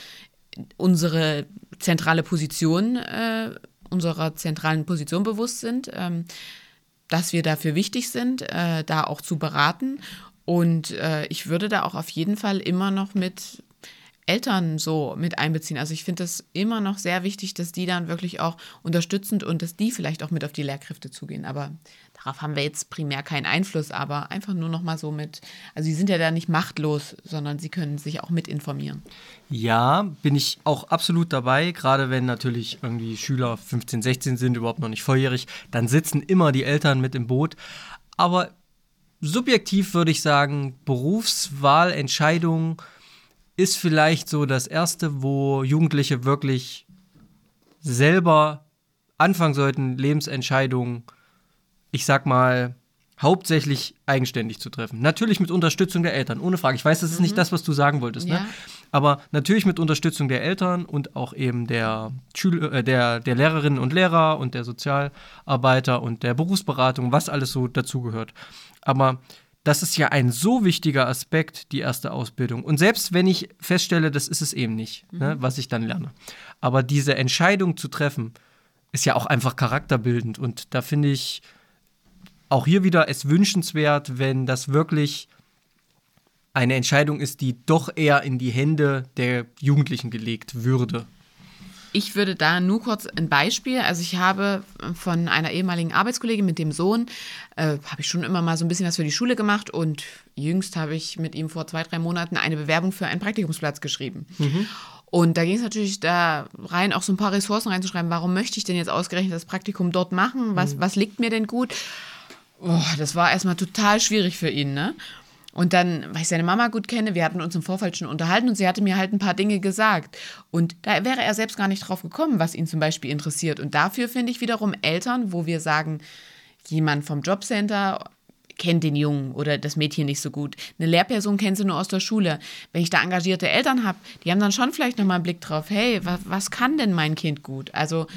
unsere zentrale Position, äh, unserer zentralen Position bewusst sind, ähm, dass wir dafür wichtig sind, äh, da auch zu beraten. Und äh, ich würde da auch auf jeden Fall immer noch mit Eltern so mit einbeziehen. Also ich finde es immer noch sehr wichtig, dass die dann wirklich auch unterstützend und dass die vielleicht auch mit auf die Lehrkräfte zugehen. Aber darauf haben wir jetzt primär keinen Einfluss, aber einfach nur noch mal so mit, also sie sind ja da nicht machtlos, sondern sie können sich auch mit informieren. Ja, bin ich auch absolut dabei, gerade wenn natürlich irgendwie Schüler 15, 16 sind, überhaupt noch nicht volljährig, dann sitzen immer die Eltern mit im Boot. Aber subjektiv würde ich sagen, Berufswahlentscheidung ist vielleicht so das Erste, wo Jugendliche wirklich selber anfangen sollten, Lebensentscheidungen, ich sag mal, hauptsächlich eigenständig zu treffen. Natürlich mit Unterstützung der Eltern, ohne Frage. Ich weiß, das ist nicht das, was du sagen wolltest, ne? Ja. aber natürlich mit Unterstützung der Eltern und auch eben der, Schül äh, der, der Lehrerinnen und Lehrer und der Sozialarbeiter und der Berufsberatung, was alles so dazugehört. Aber das ist ja ein so wichtiger Aspekt, die erste Ausbildung. Und selbst wenn ich feststelle, das ist es eben nicht, ne, was ich dann lerne. Aber diese Entscheidung zu treffen, ist ja auch einfach charakterbildend. Und da finde ich auch hier wieder es wünschenswert, wenn das wirklich eine Entscheidung ist, die doch eher in die Hände der Jugendlichen gelegt würde. Ich würde da nur kurz ein Beispiel, also ich habe von einer ehemaligen Arbeitskollegin mit dem Sohn, äh, habe ich schon immer mal so ein bisschen was für die Schule gemacht und jüngst habe ich mit ihm vor zwei, drei Monaten eine Bewerbung für einen Praktikumsplatz geschrieben. Und da ging es natürlich da rein, auch so ein paar Ressourcen reinzuschreiben, warum möchte ich denn jetzt ausgerechnet das Praktikum dort machen, was, was liegt mir denn gut? Oh, das war erstmal total schwierig für ihn, ne? Und dann, weil ich seine Mama gut kenne, wir hatten uns im Vorfeld schon unterhalten und sie hatte mir halt ein paar Dinge gesagt. Und da wäre er selbst gar nicht drauf gekommen, was ihn zum Beispiel interessiert. Und dafür finde ich wiederum Eltern, wo wir sagen, jemand vom Jobcenter kennt den Jungen oder das Mädchen nicht so gut. Eine Lehrperson kennt sie nur aus der Schule. Wenn ich da engagierte Eltern habe, die haben dann schon vielleicht nochmal einen Blick drauf, hey, was, was kann denn mein Kind gut? Also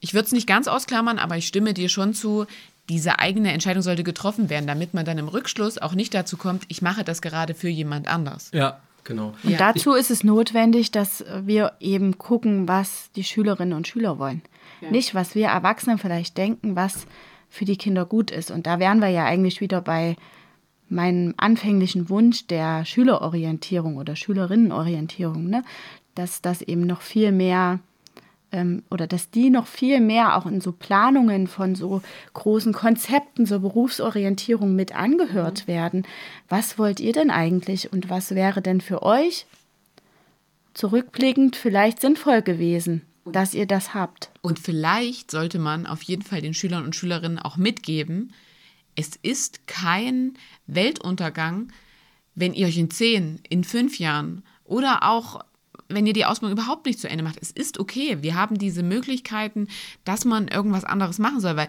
ich würde es nicht ganz ausklammern, aber ich stimme dir schon zu, diese eigene Entscheidung sollte getroffen werden, damit man dann im Rückschluss auch nicht dazu kommt, ich mache das gerade für jemand anders. Ja, genau. Und Ja. dazu ist es notwendig, dass wir eben gucken, was die Schülerinnen und Schüler wollen. Nicht, was wir Erwachsenen vielleicht denken, was für die Kinder gut ist. Und da wären wir ja eigentlich wieder bei meinem anfänglichen Wunsch der Schülerorientierung oder Schülerinnenorientierung, ne? dass das eben noch viel mehr ähm, oder dass die noch viel mehr auch in so Planungen von so großen Konzepten, so Berufsorientierung mit angehört werden. Was wollt ihr denn eigentlich und was wäre denn für euch zurückblickend vielleicht sinnvoll gewesen, dass ihr das habt? Und vielleicht sollte man auf jeden Fall den Schülern und Schülerinnen auch mitgeben, es ist kein Weltuntergang, wenn ihr euch in zehn, in fünf Jahren oder auch wenn ihr die Ausbildung überhaupt nicht zu Ende macht. Es ist okay. Wir haben diese Möglichkeiten, dass man irgendwas anderes machen soll, weil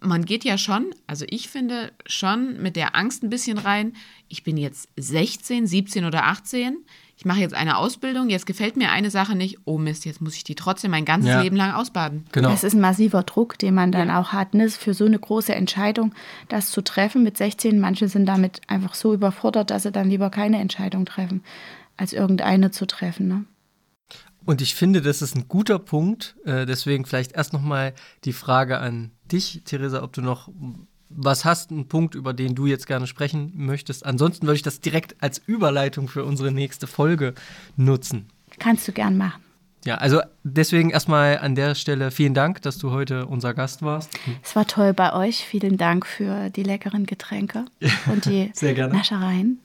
man geht ja schon, also ich finde schon mit der Angst ein bisschen rein, ich bin jetzt 16, 17 oder 18, ich mache jetzt eine Ausbildung, jetzt gefällt mir eine Sache nicht, oh Mist, jetzt muss ich die trotzdem mein ganzes Ja. Leben lang ausbaden. Genau. Das ist ein massiver Druck, den man dann auch hat, ne? für so eine große Entscheidung, das zu treffen mit 16. Manche sind damit einfach so überfordert, dass sie dann lieber keine Entscheidung treffen, als irgendeine zu treffen. Ne? Und ich finde, das ist ein guter Punkt. Äh, deswegen vielleicht erst nochmal die Frage an dich, Theresa, ob du noch was hast, einen Punkt, über den du jetzt gerne sprechen möchtest. Ansonsten würde ich das direkt als Überleitung für unsere nächste Folge nutzen. Kannst du gern machen. Ja, also deswegen erstmal an der Stelle vielen Dank, dass du heute unser Gast warst. Es war toll bei euch. Vielen Dank für die leckeren Getränke und die Sehr gerne. Naschereien.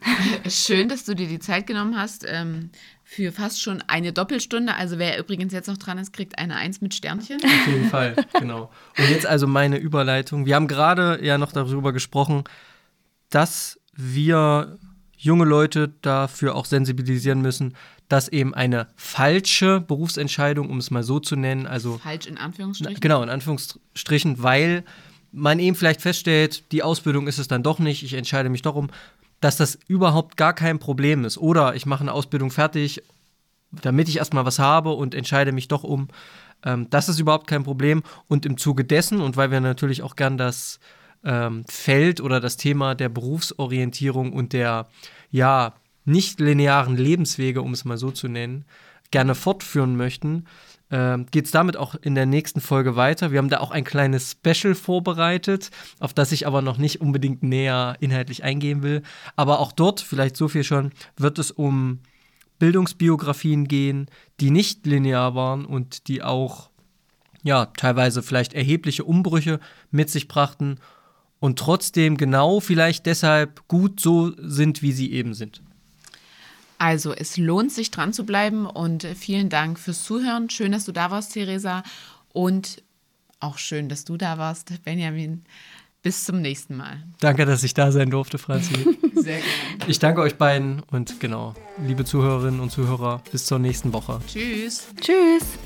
Schön, dass du dir die Zeit genommen hast ähm, für fast schon eine Doppelstunde. Also wer übrigens jetzt noch dran ist, kriegt eine Eins mit Sternchen. Auf jeden Fall, genau. Und jetzt also meine Überleitung. Wir haben gerade ja noch darüber gesprochen, dass wir junge Leute dafür auch sensibilisieren müssen, dass eben eine falsche Berufsentscheidung, um es mal so zu nennen, also Falsch in Anführungsstrichen. Genau, in Anführungsstrichen, weil man eben vielleicht feststellt, die Ausbildung ist es dann doch nicht, ich entscheide mich doch um, dass das überhaupt gar kein Problem ist. Oder ich mache eine Ausbildung fertig, damit ich erstmal was habe und entscheide mich doch um. Ähm, das ist überhaupt kein Problem. Und im Zuge dessen, und weil wir natürlich auch gern das ähm, Feld oder das Thema der Berufsorientierung und der, ja, nicht linearen Lebenswege, um es mal so zu nennen, gerne fortführen möchten, ähm, geht es damit auch in der nächsten Folge weiter. Wir haben da auch ein kleines Special vorbereitet, auf das ich aber noch nicht unbedingt näher inhaltlich eingehen will. Aber auch dort, vielleicht so viel schon, wird es um Bildungsbiografien gehen, die nicht linear waren und die auch ja, teilweise vielleicht erhebliche Umbrüche mit sich brachten und trotzdem genau vielleicht deshalb gut so sind, wie sie eben sind. Also es lohnt sich dran zu bleiben und äh, vielen Dank fürs Zuhören. Schön, dass du da warst, Theresa. Und auch schön, dass du da warst, Benjamin. Bis zum nächsten Mal. Danke, dass ich da sein durfte, Franzi. Sehr gerne. Ich danke euch beiden und genau, liebe Zuhörerinnen und Zuhörer, bis zur nächsten Woche. Tschüss. Tschüss.